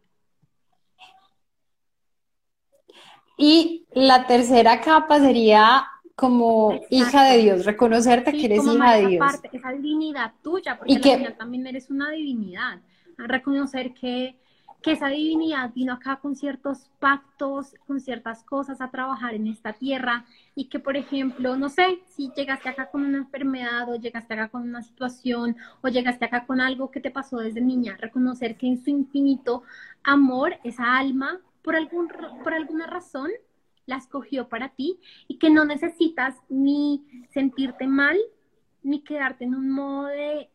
Y la tercera capa sería como Exacto. hija de Dios, reconocerte sí, que eres hija de Dios. Parte, esa divinidad tuya, porque y que, también eres una divinidad. reconocer que que esa divinidad vino acá con ciertos pactos, con ciertas cosas a trabajar en esta tierra y que, por ejemplo, no sé, si llegaste acá con una enfermedad o llegaste acá con una situación o llegaste acá con algo que te pasó desde niña, reconocer que en su infinito amor, esa alma, por, algún, por alguna razón, la escogió para ti y que no necesitas ni sentirte mal ni quedarte en un modo de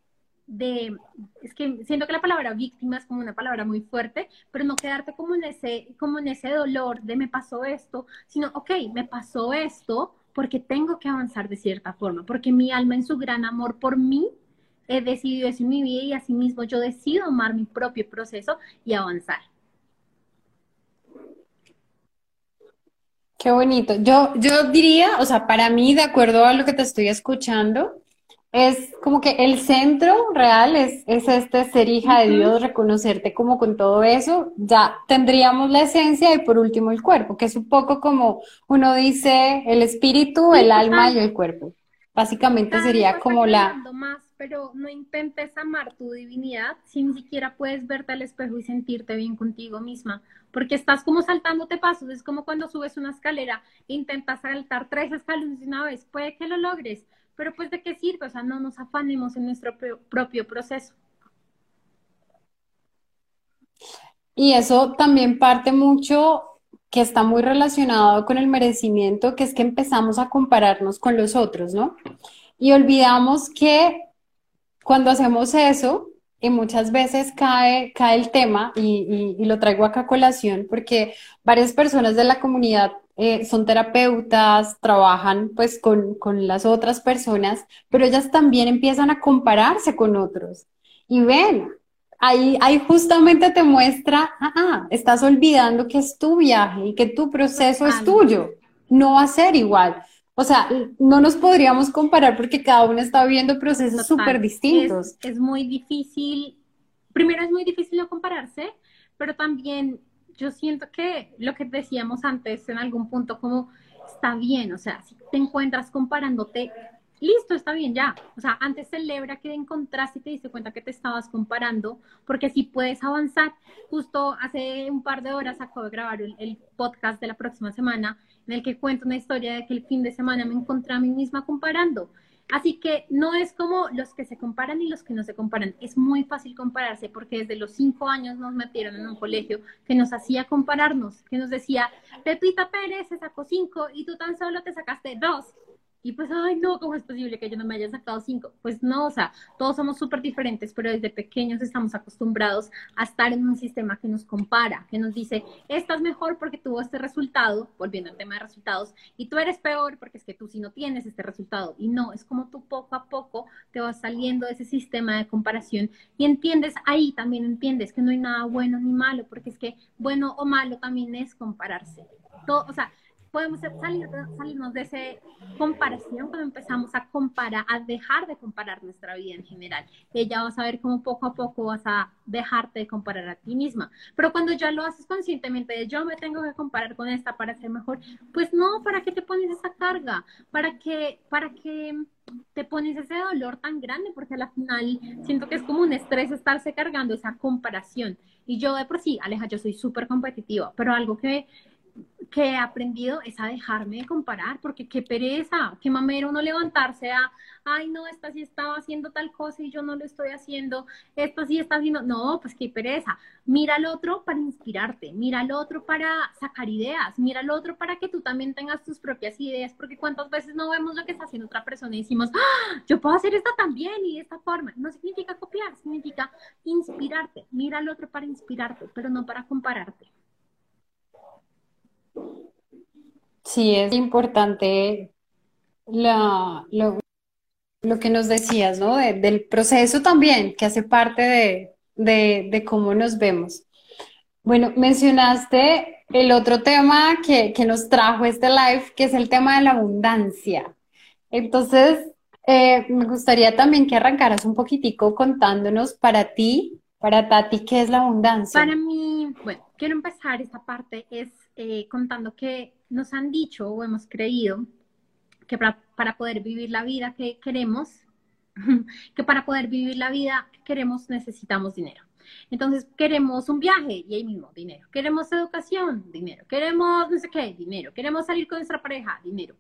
de, es que siento que la palabra víctima es como una palabra muy fuerte, pero no quedarte como en ese, como en ese dolor de me pasó esto, sino, ok, me pasó esto, porque tengo que avanzar de cierta forma, porque mi alma en su gran amor por mí he decidido eso en mi vida y asimismo yo decido amar mi propio proceso y avanzar. Qué bonito. Yo, yo diría, o sea, para mí, de acuerdo a lo que te estoy escuchando, es como que el centro real es, es este ser hija de Dios, reconocerte como con todo eso, ya tendríamos la esencia y por último el cuerpo, que es un poco como uno dice el espíritu, el alma y el cuerpo. Básicamente sería como la... Más, pero no intentes amar tu divinidad si ni siquiera puedes verte al espejo y sentirte bien contigo misma, porque estás como saltándote pasos, es como cuando subes una escalera, intentas saltar tres escalones de una vez, puede que lo logres, pero pues de qué sirve, o sea, no nos afanemos en nuestro propio proceso. Y eso también parte mucho que está muy relacionado con el merecimiento, que es que empezamos a compararnos con los otros, ¿no? Y olvidamos que cuando hacemos eso, y muchas veces cae, cae el tema, y, y, lo traigo acá a colación, porque varias personas de la comunidad eh, son terapeutas, trabajan pues con, con las otras personas, pero ellas también empiezan a compararse con otros. Y ven, ahí, ahí justamente te muestra, ah, ah, estás olvidando que es tu viaje y que tu proceso es tuyo, no va a ser igual. O sea, no nos podríamos comparar porque cada uno está viviendo procesos súper distintos. Es, es, muy difícil, primero es muy difícil no compararse, pero también yo siento que lo que decíamos antes en algún punto, como está bien, o sea, si te encuentras comparándote, listo, está bien, ya. O sea, antes celebra que encontraste y te diste cuenta que te estabas comparando, porque si puedes avanzar. Justo hace un par de horas acabo de grabar el, el podcast de la próxima semana, en el que cuento una historia de que el fin de semana me encontré a mí misma comparando Así que no es como los que se comparan y los que no se comparan. Es muy fácil compararse porque desde los cinco años nos metieron en un colegio que nos hacía compararnos, que nos decía, Pepita Pérez se sacó cinco y tú tan solo te sacaste dos. Y pues, ay, no, ¿cómo es posible que yo no me haya sacado cinco? Pues no, o sea, todos somos súper diferentes, pero desde pequeños estamos acostumbrados a estar en un sistema que nos compara, que nos dice, estás mejor porque tuvo este resultado, volviendo al tema de resultados, y tú eres peor porque es que tú sí no tienes este resultado. Y no, es como tú poco a poco te vas saliendo de ese sistema de comparación y entiendes, ahí también entiendes que no hay nada bueno ni malo, porque es que bueno o malo también es compararse. Todo, o sea, podemos salir, salirnos de esa comparación cuando empezamos a comparar, a dejar de comparar nuestra vida en general. Ya vas a ver cómo poco a poco vas a dejarte de comparar a ti misma. Pero cuando ya lo haces conscientemente de yo me tengo que comparar con esta para ser mejor, pues no, ¿para qué te pones esa carga? ¿Para qué, para qué te pones ese dolor tan grande? Porque al final siento que es como un estrés estarse cargando esa comparación. Y yo de por sí, Aleja, yo soy súper competitiva, pero algo que que he aprendido es a dejarme de comparar, porque qué pereza, qué mamero uno levantarse a, ay no, esta sí estaba haciendo tal cosa y yo no lo estoy haciendo, esta sí está haciendo, no, pues qué pereza. Mira al otro para inspirarte, mira al otro para sacar ideas, mira al otro para que tú también tengas tus propias ideas, porque cuántas veces no vemos lo que está haciendo otra persona y decimos, ¡Ah, yo puedo hacer esto también y de esta forma. No significa copiar, significa inspirarte, mira al otro para inspirarte, pero no para compararte. Sí, es importante lo, que nos decías, ¿no? del proceso también, que hace parte de, cómo nos vemos. Bueno, mencionaste el otro tema que, nos trajo este live, que es el tema de la abundancia. Entonces, eh, me gustaría también que arrancaras un poquitico contándonos para ti, para Tati, ¿qué es la abundancia? Para mí, bueno, quiero empezar esta parte, es eh, contando que nos han dicho o hemos creído que para, poder vivir la vida que queremos, que para poder vivir la vida que queremos necesitamos dinero. Entonces, queremos un viaje y ahí mismo, dinero. Queremos educación, dinero. Queremos no sé qué, dinero. Queremos salir con nuestra pareja, dinero.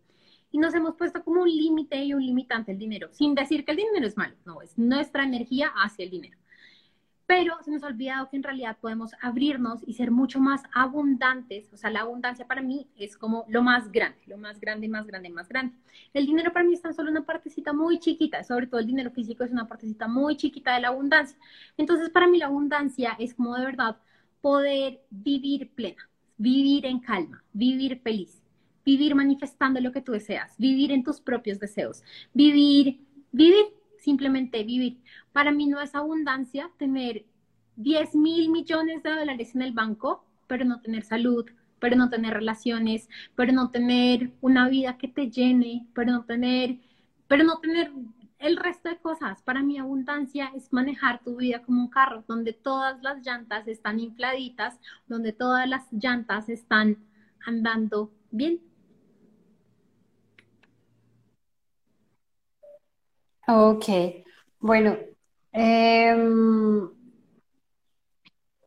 Y nos hemos puesto como un límite y un limitante el dinero, sin decir que el dinero es malo, no, es nuestra energía hacia el dinero pero se nos ha olvidado que en realidad podemos abrirnos y ser mucho más abundantes. O sea, la abundancia para mí es como lo más grande, lo más grande, más grande, más grande. El dinero para mí es tan solo una partecita muy chiquita, sobre todo el dinero físico es una partecita muy chiquita de la abundancia. Entonces, para mí la abundancia es como de verdad poder vivir plena, vivir en calma, vivir feliz vivir manifestando lo que tú deseas, vivir en tus propios deseos, vivir, vivir, simplemente vivir. Para mí no es abundancia tener 10 mil millones de dólares en el banco, pero no tener salud, pero no tener relaciones, pero no tener una vida que te llene, pero no tener, pero no tener el resto de cosas. Para mí abundancia es manejar tu vida como un carro, donde todas las llantas están infladitas, donde todas las llantas están andando bien. Ok, bueno, em,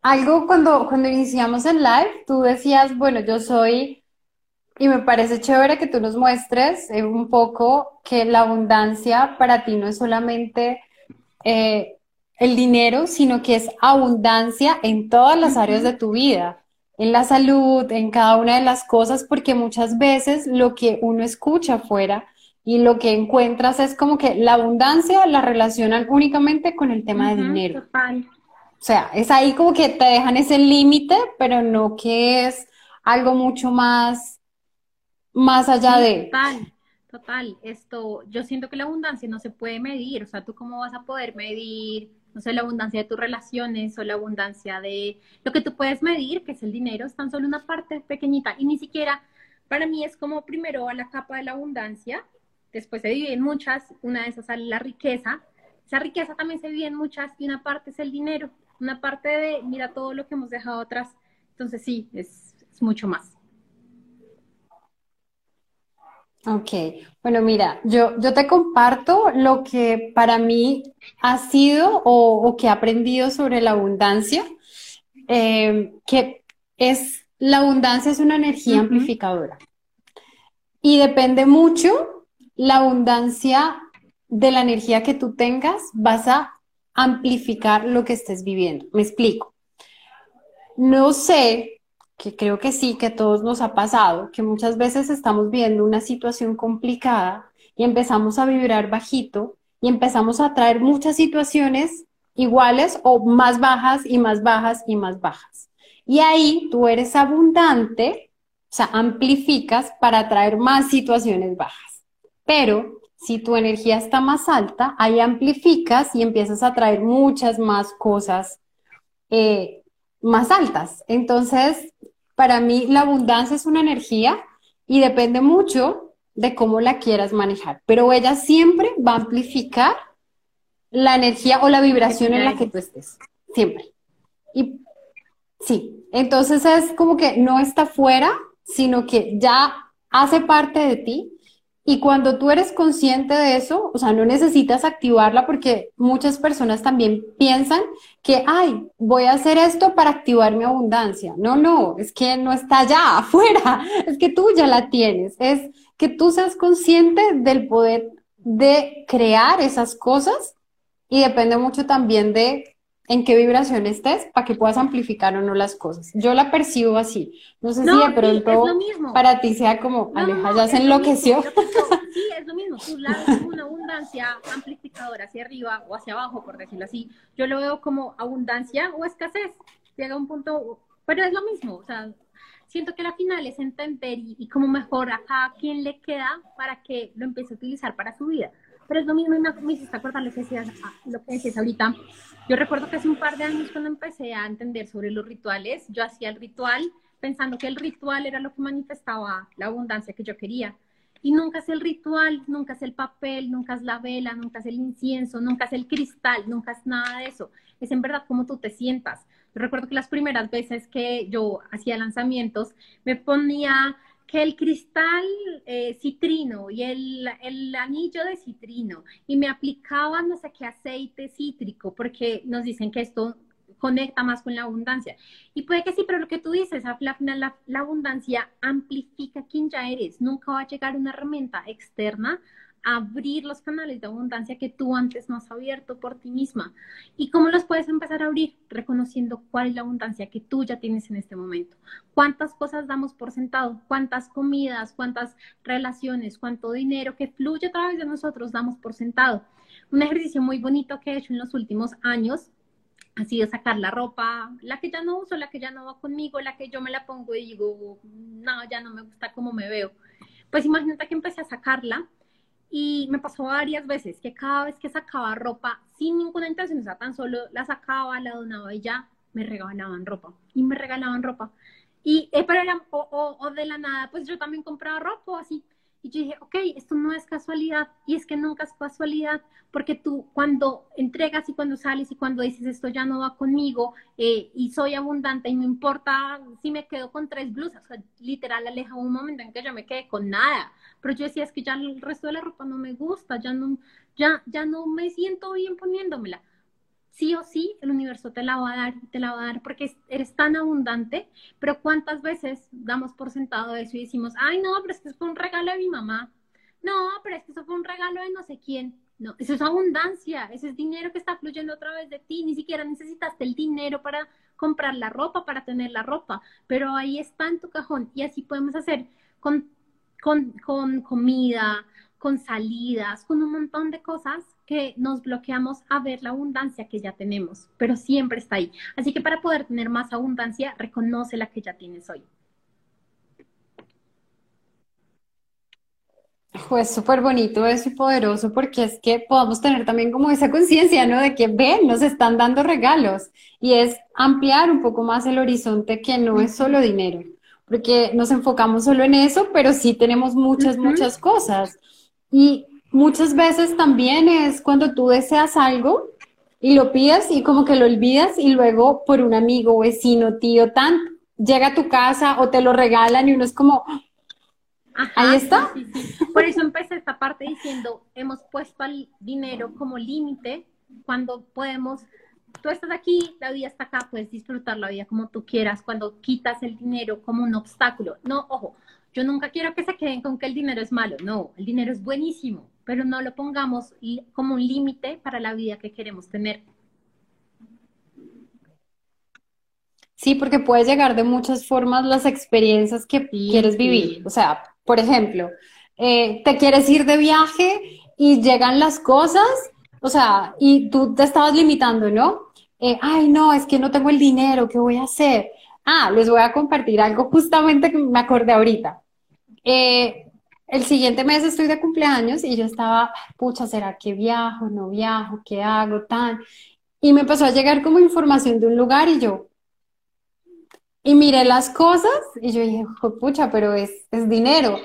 algo cuando, cuando iniciamos el live, tú decías, bueno, yo soy, y me parece chévere que tú nos muestres eh, un poco que la abundancia para ti no es solamente eh, el dinero, sino que es abundancia en todas las áreas de tu vida, en la salud, en cada una de las cosas, porque muchas veces lo que uno escucha afuera y lo que encuentras es como que la abundancia la relacionan únicamente con el tema de dinero. O sea, es ahí como que te dejan ese límite, pero no que es algo mucho más, más allá de... Total, total. Esto, yo siento que la abundancia no se puede medir. O sea, ¿tú cómo vas a poder medir, no sé, la abundancia de tus relaciones o la abundancia de lo que tú puedes medir, que es el dinero? Es tan solo una parte pequeñita. Y ni siquiera, para mí es como primero a la capa de la abundancia, después se divide en muchas, una de esas sale la riqueza. Esa riqueza también se divide en muchas y una parte es el dinero una parte de, mira todo lo que hemos dejado atrás. Entonces sí, es, mucho más. Ok, bueno, mira, yo, yo te comparto lo que para mí ha sido o, que he aprendido sobre la abundancia, eh, que es, la abundancia es una energía amplificadora y depende mucho la abundancia de la energía que tú tengas, vas a amplificar lo que estés viviendo. Me explico. No sé, que creo que sí, que a todos nos ha pasado, que muchas veces estamos viendo una situación complicada y empezamos a vibrar bajito y empezamos a traer muchas situaciones iguales o más bajas y más bajas y más bajas. Y ahí tú eres abundante, o sea, amplificas para traer más situaciones bajas. Pero si tu energía está más alta, ahí amplificas y empiezas a traer muchas más cosas eh, más altas. Entonces, para mí la abundancia es una energía y depende mucho de cómo la quieras manejar, pero ella siempre va a amplificar la energía o la vibración en la que tú estés, siempre. Y sí, entonces es como que no está fuera, sino que ya hace parte de ti y cuando tú eres consciente de eso, o sea, no necesitas activarla porque muchas personas también piensan que, ay, voy a hacer esto para activar mi abundancia. No, no, es que no está allá afuera, es que tú ya la tienes. Es que tú seas consciente del poder de crear esas cosas y depende mucho también de en qué vibración estés para que puedas amplificar o no las cosas. Yo la percibo así. No sé si de pronto para ti sea como, Aleja, ya se enloqueció. sí, es lo mismo. Tú la una abundancia amplificadora hacia arriba o hacia abajo, por decirlo así. Yo lo veo como abundancia o escasez. Llega un punto, pero es lo mismo. O sea, siento que la final es entender y, y como mejor a cada quien le queda para que lo empiece a utilizar para su vida pero es lo mismo me, hiciste acordar lo que, decías, ah, lo que decías ahorita. Yo recuerdo que hace un par de años cuando empecé a entender sobre los rituales, yo hacía el ritual pensando que el ritual era lo que manifestaba la abundancia que yo quería. Y nunca es el ritual, nunca es el papel, nunca es la vela, nunca es el incienso, nunca es el cristal, nunca es nada de eso. Es en verdad como tú te sientas. Yo recuerdo que las primeras veces que yo hacía lanzamientos me ponía que el cristal eh, citrino y el, el, anillo de citrino y me aplicaban no sé qué aceite cítrico porque nos dicen que esto conecta más con la abundancia. Y puede que sí, pero lo que tú dices, la, la, la abundancia amplifica quién ya eres. Nunca va a llegar una herramienta externa abrir los canales de abundancia que tú antes no has abierto por ti misma. ¿Y cómo los puedes empezar a abrir? Reconociendo cuál es la abundancia que tú ya tienes en este momento. ¿Cuántas cosas damos por sentado? ¿Cuántas comidas? ¿Cuántas relaciones? ¿Cuánto dinero que fluye a través de nosotros damos por sentado? Un ejercicio muy bonito que he hecho en los últimos años ha sido sacar la ropa, la que ya no uso, la que ya no va conmigo, la que yo me la pongo y digo, no, ya no me gusta cómo me veo. Pues imagínate que empecé a sacarla y me pasó varias veces que cada vez que sacaba ropa sin ninguna intención, o sea, tan solo la sacaba, la donaba y ya me regalaban ropa. Y me regalaban ropa. Y, eh, pero era, o, o, de la nada, pues yo también compraba ropa así. Y yo dije, ok, esto no es casualidad. Y es que nunca es casualidad, porque tú cuando entregas y cuando sales y cuando dices esto ya no va conmigo eh, y soy abundante y no importa si me quedo con tres blusas, o sea, literal aleja un momento en que yo me quedé con nada. Pero yo decía, es que ya el resto de la ropa no me gusta, ya no, ya, ya no me siento bien poniéndomela. Sí o sí el universo te la va a dar, te la va a dar porque eres tan abundante, pero ¿cuántas veces damos por sentado eso y decimos, ay no, pero es que fue un regalo de mi mamá, no, pero es que eso fue un regalo de no sé quién, no, eso es abundancia, ese es dinero que está fluyendo a través de ti, ni siquiera necesitaste el dinero para comprar la ropa, para tener la ropa, pero ahí está en tu cajón y así podemos hacer con, con, con comida, con salidas, con un montón de cosas que nos bloqueamos a ver la abundancia que ya tenemos, pero siempre está ahí. Así que para poder tener más abundancia, reconoce la que ya tienes hoy. Pues súper bonito eso y poderoso porque es que podamos tener también como esa conciencia, ¿no? De que ven, nos están dando regalos y es ampliar un poco más el horizonte que no es solo dinero, porque nos enfocamos solo en eso, pero sí tenemos muchas, muchas cosas. Y muchas veces también es cuando tú deseas algo y lo pides y como que lo olvidas y luego por un amigo, vecino, tío, tan, llega a tu casa o te lo regalan y uno es como, ahí está. Por eso empecé esta parte diciendo, hemos puesto al dinero como límite cuando podemos, tú estás aquí, la vida está acá, puedes disfrutar la vida como tú quieras, cuando quitas el dinero como un obstáculo. No, ojo, yo nunca quiero que se queden con que el dinero es malo, no, el dinero es buenísimo, pero no lo pongamos como un límite para la vida que queremos tener. Sí, porque puedes llegar de muchas formas las experiencias que quieres vivir. O sea, por ejemplo, eh, te quieres ir de viaje y llegan las cosas, o sea, y tú te estabas limitando, ¿no? Eh, ay, no, es que no tengo el dinero, ¿qué voy a hacer? Ah, les voy a compartir algo justamente que me acordé ahorita. Eh, el siguiente mes estoy de cumpleaños y yo estaba, pucha, ¿será que viajo? ¿No viajo? ¿Qué hago? Tan. Y me empezó a llegar como información de un lugar y yo, y miré las cosas y yo dije, pucha, pero es, es dinero.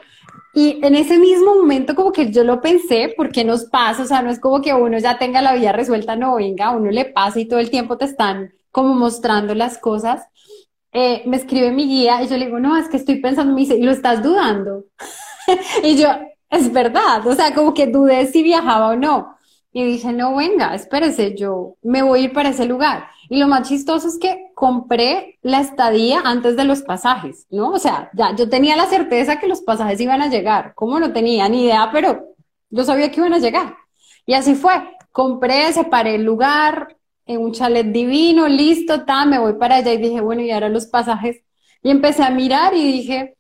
Y en ese mismo momento como que yo lo pensé, porque nos pasa, o sea, no es como que uno ya tenga la vida resuelta, no, venga, a uno le pasa y todo el tiempo te están como mostrando las cosas. Eh, me escribe mi guía y yo le digo, no, es que estoy pensando, me dice, ¿y lo estás dudando? y yo, es verdad, o sea, como que dudé si viajaba o no. Y dije, no, venga, espérese, yo me voy a ir para ese lugar. Y lo más chistoso es que compré la estadía antes de los pasajes, ¿no? O sea, ya yo tenía la certeza que los pasajes iban a llegar. ¿Cómo no tenía ni idea? Pero yo sabía que iban a llegar. Y así fue. Compré, separé el lugar, en un chalet divino, listo, ta, me voy para allá y dije, bueno, y ahora los pasajes. Y empecé a mirar y dije,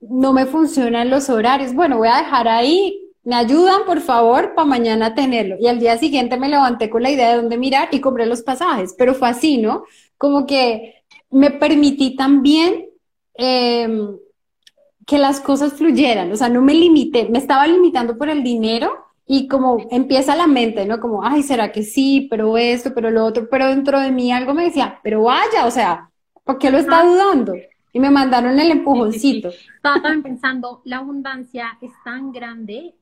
no me funcionan los horarios. Bueno, voy a dejar ahí, me ayudan, por favor, para mañana tenerlo. Y al día siguiente me levanté con la idea de dónde mirar y compré los pasajes, pero fue así, ¿no? Como que me permití también em, que las cosas fluyeran, o sea, no me limité, me estaba limitando por el dinero y como empieza la mente, ¿no? Como, ay, ¿será que sí? Pero esto, pero lo otro, pero dentro de mí algo me decía, pero vaya, o sea, ¿por qué lo está dudando? Y me mandaron el empujoncito. Estaba también pensando, la abundancia es tan grande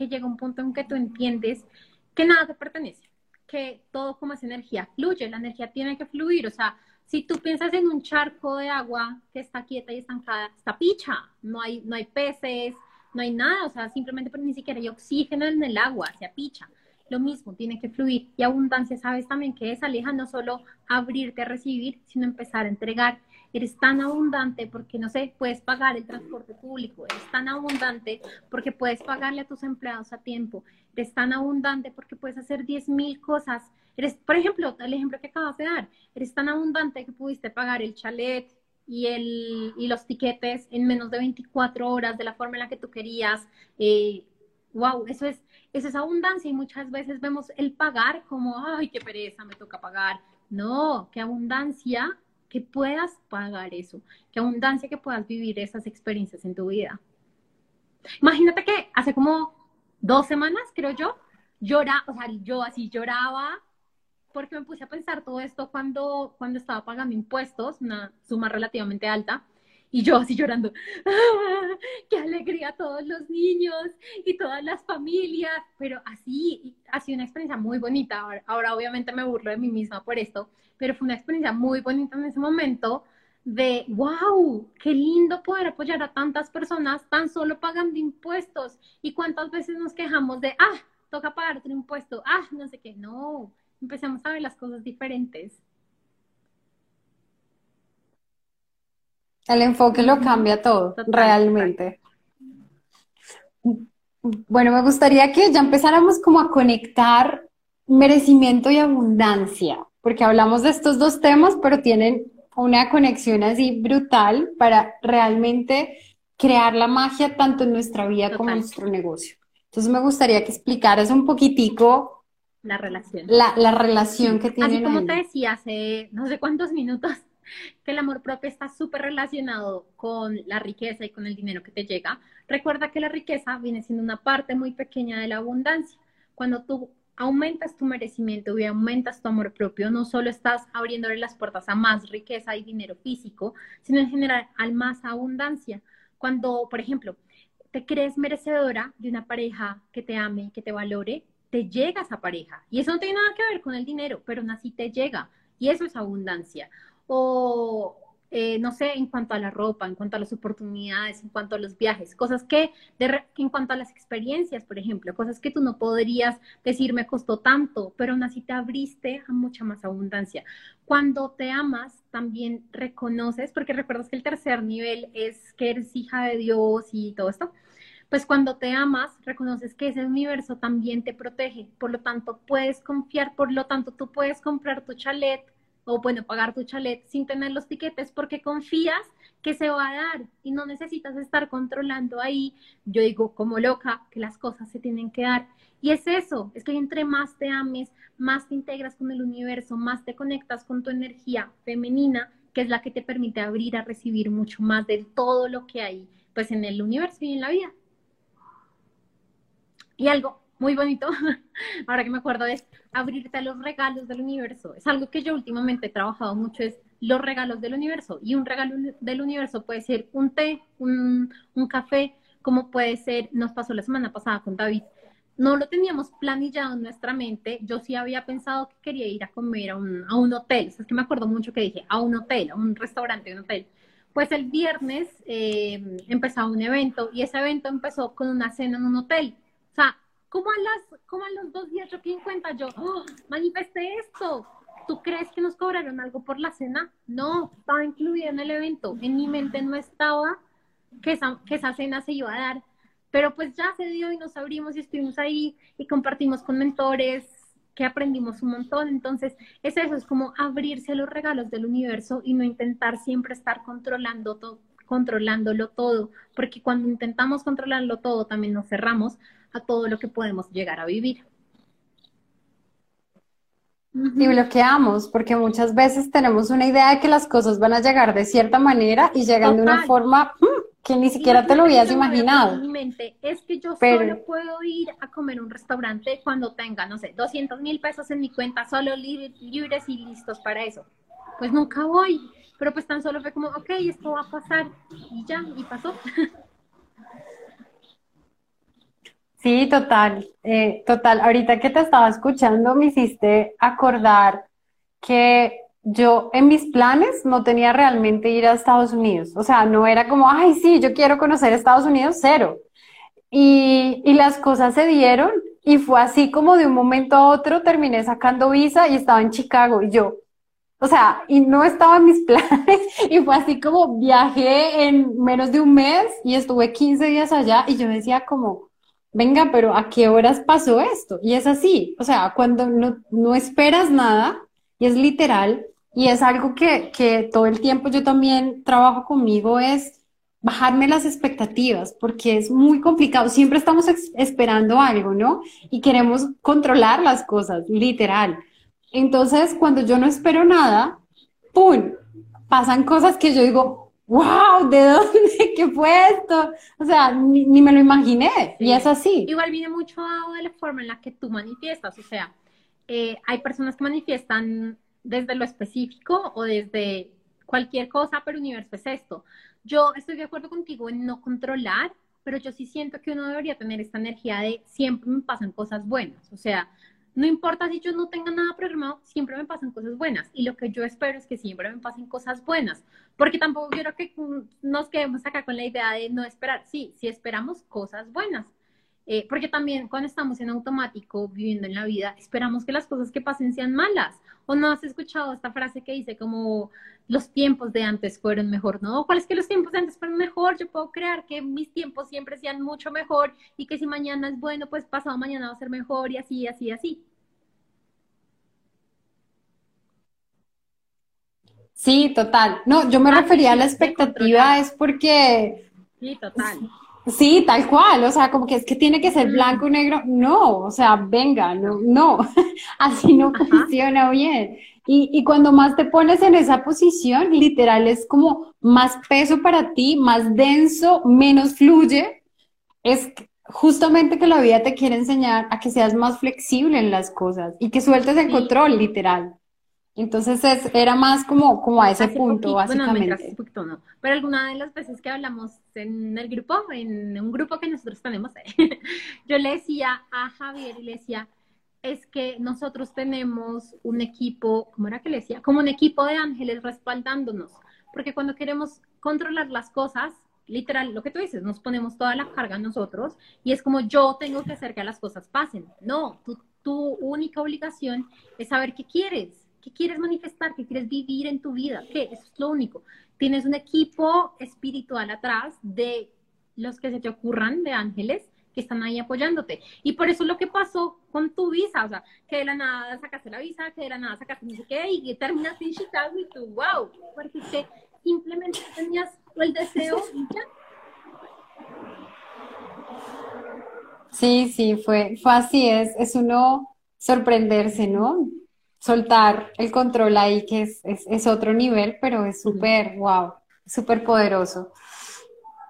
que llega un punto en que tú entiendes que nada te pertenece, que todo como es energía fluye, la energía tiene que fluir, o sea, si tú piensas en un charco de agua que está quieta y estancada, está picha, no hay, no hay peces, no hay nada, o sea, simplemente ni siquiera hay oxígeno en el agua, se apicha. Lo mismo, tiene que fluir. Y abundancia, sabes también que es, Aleja, no solo abrirte a recibir, sino empezar a entregar. Eres tan abundante porque, no sé, puedes pagar el transporte público. Eres tan abundante porque puedes pagarle a tus empleados a tiempo. Eres tan abundante porque puedes hacer 10 mil cosas. Eres, por ejemplo, el ejemplo que acabas de dar, eres tan abundante que pudiste pagar el chalet, y, el, y los tiquetes en menos de 24 horas de la forma en la que tú querías. Eh, wow, eso es, eso es abundancia y muchas veces vemos el pagar como, ay, qué pereza, me toca pagar. No, qué abundancia que puedas pagar eso, qué abundancia que puedas vivir esas experiencias en tu vida. Imagínate que hace como dos semanas, creo yo, llora, o sea, yo así lloraba porque me puse a pensar todo esto cuando, cuando estaba pagando impuestos, una suma relativamente alta, y yo así llorando, ¡Ah! qué alegría todos los niños y todas las familias, pero así, ha sido una experiencia muy bonita. Ahora, ahora, obviamente me burlo de mí misma por esto, pero fue una experiencia muy bonita en ese momento de, wow, qué lindo poder apoyar a tantas personas tan solo pagando impuestos. ¿Y cuántas veces nos quejamos de, ah, toca pagar otro impuesto, ah, no sé qué, no, empecemos a ver las cosas diferentes. El enfoque lo cambia todo, realmente. Bueno, me gustaría que ya empezáramos como a conectar merecimiento y abundancia, porque hablamos de estos dos temas, pero tienen una conexión así brutal para realmente crear la magia tanto en nuestra vida como en nuestro negocio. Entonces me gustaría que explicaras un poquitico la relación. La, relación que tienen. Así como te decía hace no sé cuántos minutos, que el amor propio está súper relacionado con la riqueza y con el dinero que te llega. Recuerda que la riqueza viene siendo una parte muy pequeña de la abundancia. Cuando tú aumentas tu merecimiento y aumentas tu amor propio, no solo estás abriéndole las puertas a más riqueza y dinero físico, sino en general a más abundancia. Cuando, por ejemplo, te crees merecedora de una pareja que te ame y que te valore, te llega esa pareja. Y eso no tiene nada que ver con el dinero, pero aún así te llega. Y eso es abundancia. O, eh, no sé, en cuanto a la ropa, en cuanto a las oportunidades, en cuanto a los viajes, cosas que, en cuanto a las experiencias, por ejemplo, cosas que tú no podrías decir me costó tanto, pero aún así te abriste a mucha más abundancia. Cuando te amas, también reconoces, porque recuerdas que el tercer nivel es que eres hija de Dios y todo esto pues cuando te amas, reconoces que ese universo también te protege, por lo tanto puedes confiar, por lo tanto tú puedes comprar tu chalet o bueno, pagar tu chalet sin tener los tiquetes porque confías que se va a dar y no necesitas estar controlando ahí. Yo digo como loca que las cosas se tienen que dar. Y es eso, es que entre más te ames, más te integras con el universo, más te conectas con tu energía femenina, que es la que te permite abrir a recibir mucho más de todo lo que hay pues en el universo y en la vida. Y algo muy bonito, ahora que me acuerdo, es abrirte a los regalos del universo. Es algo que yo últimamente he trabajado mucho, es los regalos del universo. Y un regalo del universo puede ser un té, un, café, como puede ser, nos pasó la semana pasada con David. No lo teníamos planillado en nuestra mente. Yo sí había pensado que quería ir a comer a un, a un hotel. es que me acuerdo mucho que dije, a un hotel, a un restaurante, un hotel. Pues el viernes eh, empezó un evento y ese evento empezó con una cena en un hotel. O sea, ¿cómo a, las, cómo a los dos días yo que en cuenta yo, oh, manifesté esto? ¿Tú crees que nos cobraron algo por la cena? No, estaba incluida en el evento. En mi mente no estaba que esa, que esa cena se iba a dar. Pero pues ya se dio y nos abrimos y estuvimos ahí y compartimos con mentores que aprendimos un montón. Entonces, es eso, es como abrirse a los regalos del universo y no intentar siempre estar controlando todo, controlándolo todo, porque cuando intentamos controlarlo todo también nos cerramos a todo lo que podemos llegar a vivir. Y bloqueamos, porque muchas veces tenemos una idea de que las cosas van a llegar de cierta manera y llegan de una forma mm, que ni siquiera te lo habías imaginado. Mi mente es que yo solo puedo ir a comer un restaurante cuando tenga, no sé, 200 mil pesos en mi cuenta, solo libres y listos para eso. Pues nunca voy, pero pues tan solo fue como, ok, esto va a pasar y ya, y pasó. Sí, total, eh, total. Ahorita que te estaba escuchando me hiciste acordar que yo en mis planes no tenía realmente ir a Estados Unidos. O sea, no era como, ay, sí, yo quiero conocer Estados Unidos, cero. Y, y las cosas se dieron y fue así como de un momento a otro terminé sacando visa y estaba en Chicago y yo, o sea, y no estaba en mis planes y fue así como viajé en menos de un mes y estuve 15 días allá y yo decía como, venga, pero ¿a qué horas pasó esto? Y es así, o sea, cuando no, esperas nada, y es literal, y es algo que, que todo el tiempo yo también trabajo conmigo, es bajarme las expectativas, porque es muy complicado, siempre estamos esperando algo, ¿no? Y queremos controlar las cosas, literal. Entonces, cuando yo no espero nada, ¡pum! Pasan cosas que yo digo, wow, ¿de dónde? ¿Qué fue esto? O sea, ni, me lo imaginé. Y es así. Igual viene mucho de la forma en la que tú manifiestas. O sea, eh, hay personas que manifiestan desde lo específico o desde cualquier cosa, pero universo es esto. Yo estoy de acuerdo contigo en no controlar, pero yo sí siento que uno debería tener esta energía de siempre me pasan cosas buenas. O sea, no importa si yo no tenga nada programado, siempre me pasan cosas buenas. Y lo que yo espero es que siempre me pasen cosas buenas. Porque tampoco quiero que nos quedemos acá con la idea de no esperar. Sí, sí esperamos cosas buenas. Eh, porque también cuando estamos en automático viviendo en la vida, esperamos que las cosas que pasen sean malas. ¿O no has escuchado esta frase que dice como los tiempos de antes fueron mejor? ¿No? ¿Cuál es que los tiempos de antes fueron mejor? Yo puedo crear que mis tiempos siempre sean mucho mejor y que si mañana es bueno, pues pasado mañana va a ser mejor y así, así, así. Sí, total. No, yo me ah, refería a la expectativa, es porque... Sí, total Sí, tal cual, o sea, como que es que tiene que ser blanco y negro. No, o sea, venga, no, no, así no funciona bien. Y, y, cuando más te pones en esa posición, literal es como más peso para ti, más denso, menos fluye. Es justamente que la vida te quiere enseñar a que seas más flexible en las cosas y que sueltes el control, literal. Entonces es, era más como, como a ese punto, básicamente. Bueno, no, pero alguna de las veces que hablamos en el grupo, en un grupo que nosotros tenemos, yo le decía a Javier y le decía, es que nosotros tenemos un equipo, ¿cómo era que le decía? Como un equipo de ángeles respaldándonos, porque cuando queremos controlar las cosas, literal, lo que tú dices, nos ponemos toda la carga nosotros y es como yo tengo que hacer que las cosas pasen. No, tu única obligación es saber qué quieres ¿Qué quieres manifestar? ¿Qué quieres vivir en tu vida? ¿Qué? Eso es lo único. Tienes un equipo espiritual atrás de los que se te ocurran, de ángeles, que están ahí apoyándote. Y por eso lo que pasó con tu visa, o sea, que de la nada sacaste la visa, que de la nada sacaste no sé qué, y que terminaste en Chicago y tú, wow, porque simplemente tenías el deseo. Sí, sí, fue, fue así, es, es uno sorprenderse, ¿no? Soltar el control ahí, que es, es, otro nivel, pero es súper, wow, súper poderoso.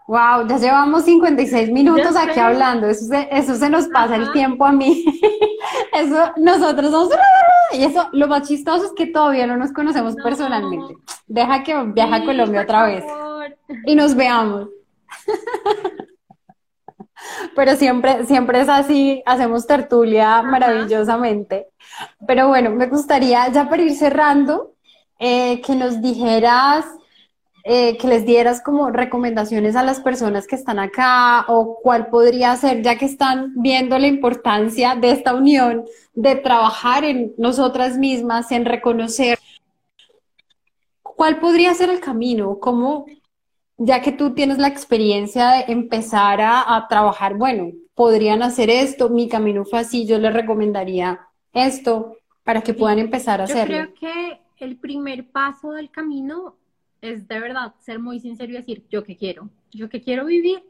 Wow, ya llevamos 56 minutos aquí hablando, eso se, eso se nos pasa el tiempo a mí. eso, nosotros somos... Y eso, lo más chistoso es que todavía no nos conocemos personalmente. Deja que viaje a Colombia otra vez y nos veamos. Pero siempre, siempre es así, hacemos tertulia maravillosamente. Pero bueno, me gustaría ya para ir cerrando, eh, que nos dijeras, eh, que les dieras como recomendaciones a las personas que están acá o cuál podría ser, ya que están viendo la importancia de esta unión, de trabajar en nosotras mismas, en reconocer. ¿Cuál podría ser el camino? ¿Cómo, ya que tú tienes la experiencia de empezar a, trabajar, bueno, podrían hacer esto, mi camino fue así, yo les recomendaría esto para que puedan empezar a hacerlo. Yo creo que el primer paso del camino es de verdad ser muy sincero y decir, yo qué quiero, yo qué quiero vivir,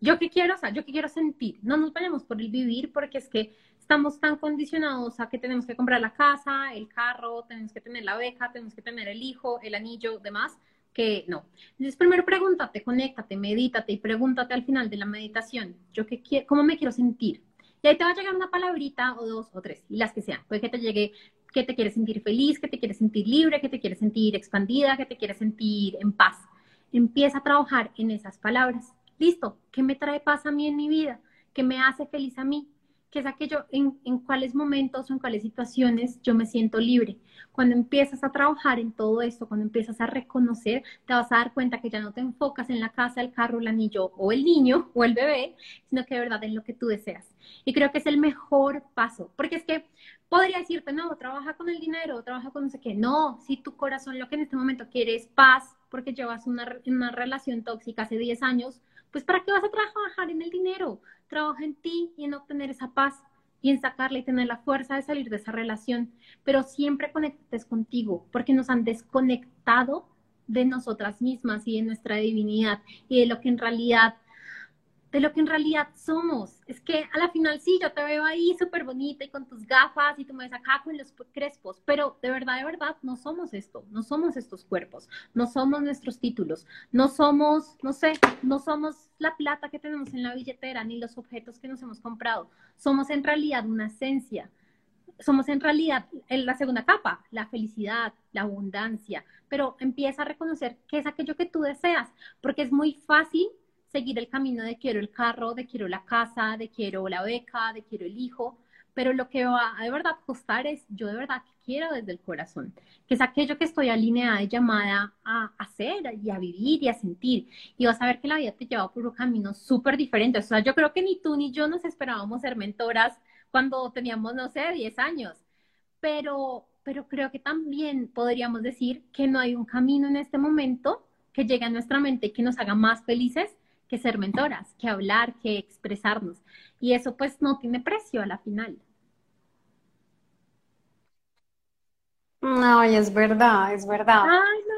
yo qué quiero, o sea, yo qué quiero sentir. No nos vayamos por el vivir porque es que estamos tan condicionados a que tenemos que comprar la casa, el carro, tenemos que tener la beca, tenemos que tener el hijo, el anillo, demás que no. Entonces, primero pregúntate, conéctate, medítate y pregúntate al final de la meditación, yo qué quiero, cómo me quiero sentir. Y ahí te va a llegar una palabrita o dos o tres, y las que sean. Puede que te llegue que te quieres sentir feliz, que te quieres sentir libre, que te quieres sentir expandida, que te quieres sentir en paz. Empieza a trabajar en esas palabras. Listo, ¿qué me trae paz a mí en mi vida? ¿Qué me hace feliz a mí? Que es aquello en, en cuáles momentos o en cuáles situaciones yo me siento libre. Cuando empiezas a trabajar en todo esto, cuando empiezas a reconocer, te vas a dar cuenta que ya no te enfocas en la casa, el carro, el anillo o el niño o el bebé, sino que de verdad en lo que tú deseas. Y creo que es el mejor paso, porque es que podría decirte, no, trabaja con el dinero, trabaja con no sé qué. No, si tu corazón lo que en este momento quiere es paz, porque llevas una, una relación tóxica hace 10 años, pues ¿para qué vas a trabajar en el dinero? Trabaja en ti y en obtener esa paz y en sacarla y tener la fuerza de salir de esa relación, pero siempre conectes contigo, porque nos han desconectado de nosotras mismas y de nuestra divinidad y de lo que en realidad de lo que en realidad somos. Es que a la final sí, yo te veo ahí súper bonita y con tus gafas y tú me ves acá con los crespos, pero de verdad, de verdad, no somos esto, no somos estos cuerpos, no somos nuestros títulos, no somos, no sé, no somos la plata que tenemos en la billetera ni los objetos que nos hemos comprado. Somos en realidad una esencia. Somos en realidad en la segunda capa, la felicidad, la abundancia, pero empieza a reconocer qué es aquello que tú deseas, porque es muy fácil seguir el camino de quiero el carro, de quiero la casa, de quiero la beca, de quiero el hijo, pero lo que va a de verdad costar es yo de verdad quiero desde el corazón, que es aquello que estoy alineada y llamada a hacer y a vivir y a sentir. Y vas a ver que la vida te lleva por un camino súper diferente. O sea, yo creo que ni tú ni yo nos esperábamos ser mentoras cuando teníamos, no sé, 10 años, pero, pero creo que también podríamos decir que no hay un camino en este momento que llegue a nuestra mente y que nos haga más felices que ser mentoras, que hablar, que expresarnos. Y eso pues no tiene precio a la final. No, es verdad, es verdad.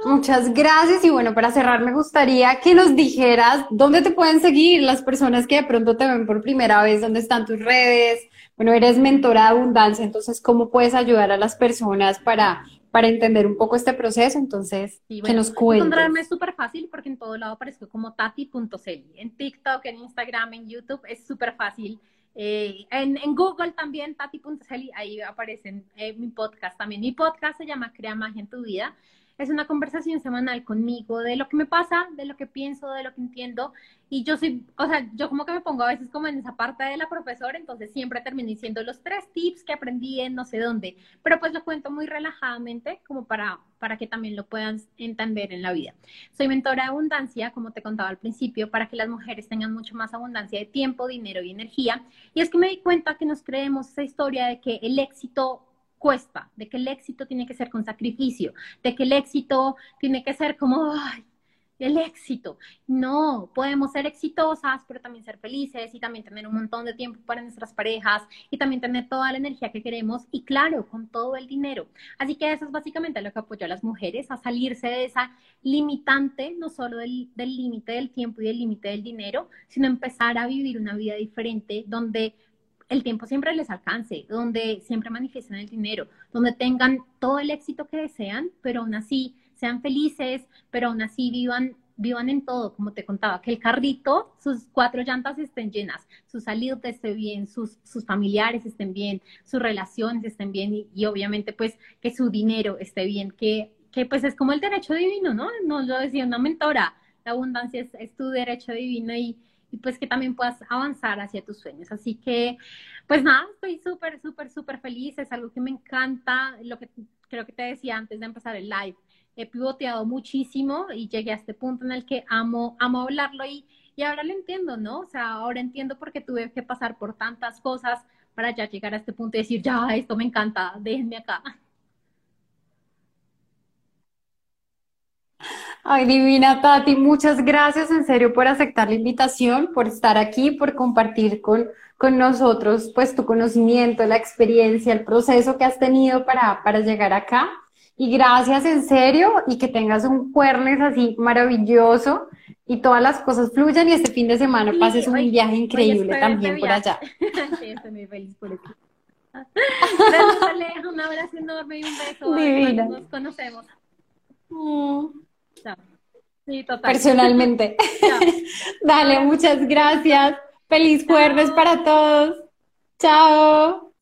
Muchas gracias. Y bueno, para cerrar, me gustaría que nos dijeras dónde te pueden seguir las personas que de pronto te ven por primera vez, dónde están tus redes. Bueno, eres mentora de abundancia, entonces, ¿cómo puedes ayudar a las personas para para entender un poco este proceso, entonces, que nos cuentes. Encontrarme es súper fácil porque en todo lado aparezco como tati.celi, en TikTok, en Instagram, en YouTube, es súper fácil. Eh, en, en, Google también, tati.celi, ahí aparecen eh, mi podcast también. Mi podcast se llama Crea Magia en tu Vida es una conversación semanal conmigo de lo que me pasa, de lo que pienso, de lo que entiendo. Y yo soy, o sea, yo como que me pongo a veces como en esa parte de la profesora, entonces siempre termino diciendo los tres tips que aprendí en no sé dónde, pero pues lo cuento muy relajadamente como para, para que también lo puedan entender en la vida. Soy mentora de abundancia, como te contaba al principio, para que las mujeres tengan mucho más abundancia de tiempo, dinero y energía. Y es que me di cuenta que nos creemos esa historia de que el éxito cuesta, de que el éxito tiene que ser con sacrificio, de que el éxito tiene que ser como, ay, el éxito. No, podemos ser exitosas, pero también ser felices y también tener un montón de tiempo para nuestras parejas y también tener toda la energía que queremos y claro, con todo el dinero. Así que eso es básicamente lo que apoya a las mujeres a salirse de esa limitante, no solo del límite del tiempo y del límite del dinero, sino empezar a vivir una vida diferente donde el tiempo siempre les alcance, donde siempre manifiesten el dinero, donde tengan todo el éxito que desean, pero aún así sean felices, pero aún así vivan vivan en todo, como te contaba, que el carrito, sus cuatro llantas estén llenas, su salud esté bien, sus, sus familiares estén bien, sus relaciones estén bien y, obviamente pues que su dinero esté bien, que, que pues es como el derecho divino, ¿no? Nos lo decía una mentora, la abundancia es, es tu derecho divino y, y pues que también puedas avanzar hacia tus sueños. Así que, pues nada, estoy súper, súper, súper feliz, es algo que me encanta, lo que creo que te decía antes de empezar el live, he pivoteado muchísimo y llegué a este punto en el que amo, amo hablarlo y, y ahora lo entiendo, ¿no? O sea, ahora entiendo por qué tuve que pasar por tantas cosas para ya llegar a este punto y decir, ya, esto me encanta, déjenme acá. Ay, divina Tati, muchas gracias en serio por aceptar la invitación, por estar aquí, por compartir con, con nosotros pues tu conocimiento, la experiencia, el proceso que has tenido para, para llegar acá. Y gracias en serio y que tengas un cuernes así maravilloso y todas las cosas fluyan y este fin de semana pases un viaje increíble también por allá. sí, estoy muy feliz por eso. Gracias, un abrazo enorme y un beso. Divina. Nos conocemos. Mm. Sí, total. Personalmente. Dale, muchas gracias. Feliz jueves para todos. Chao.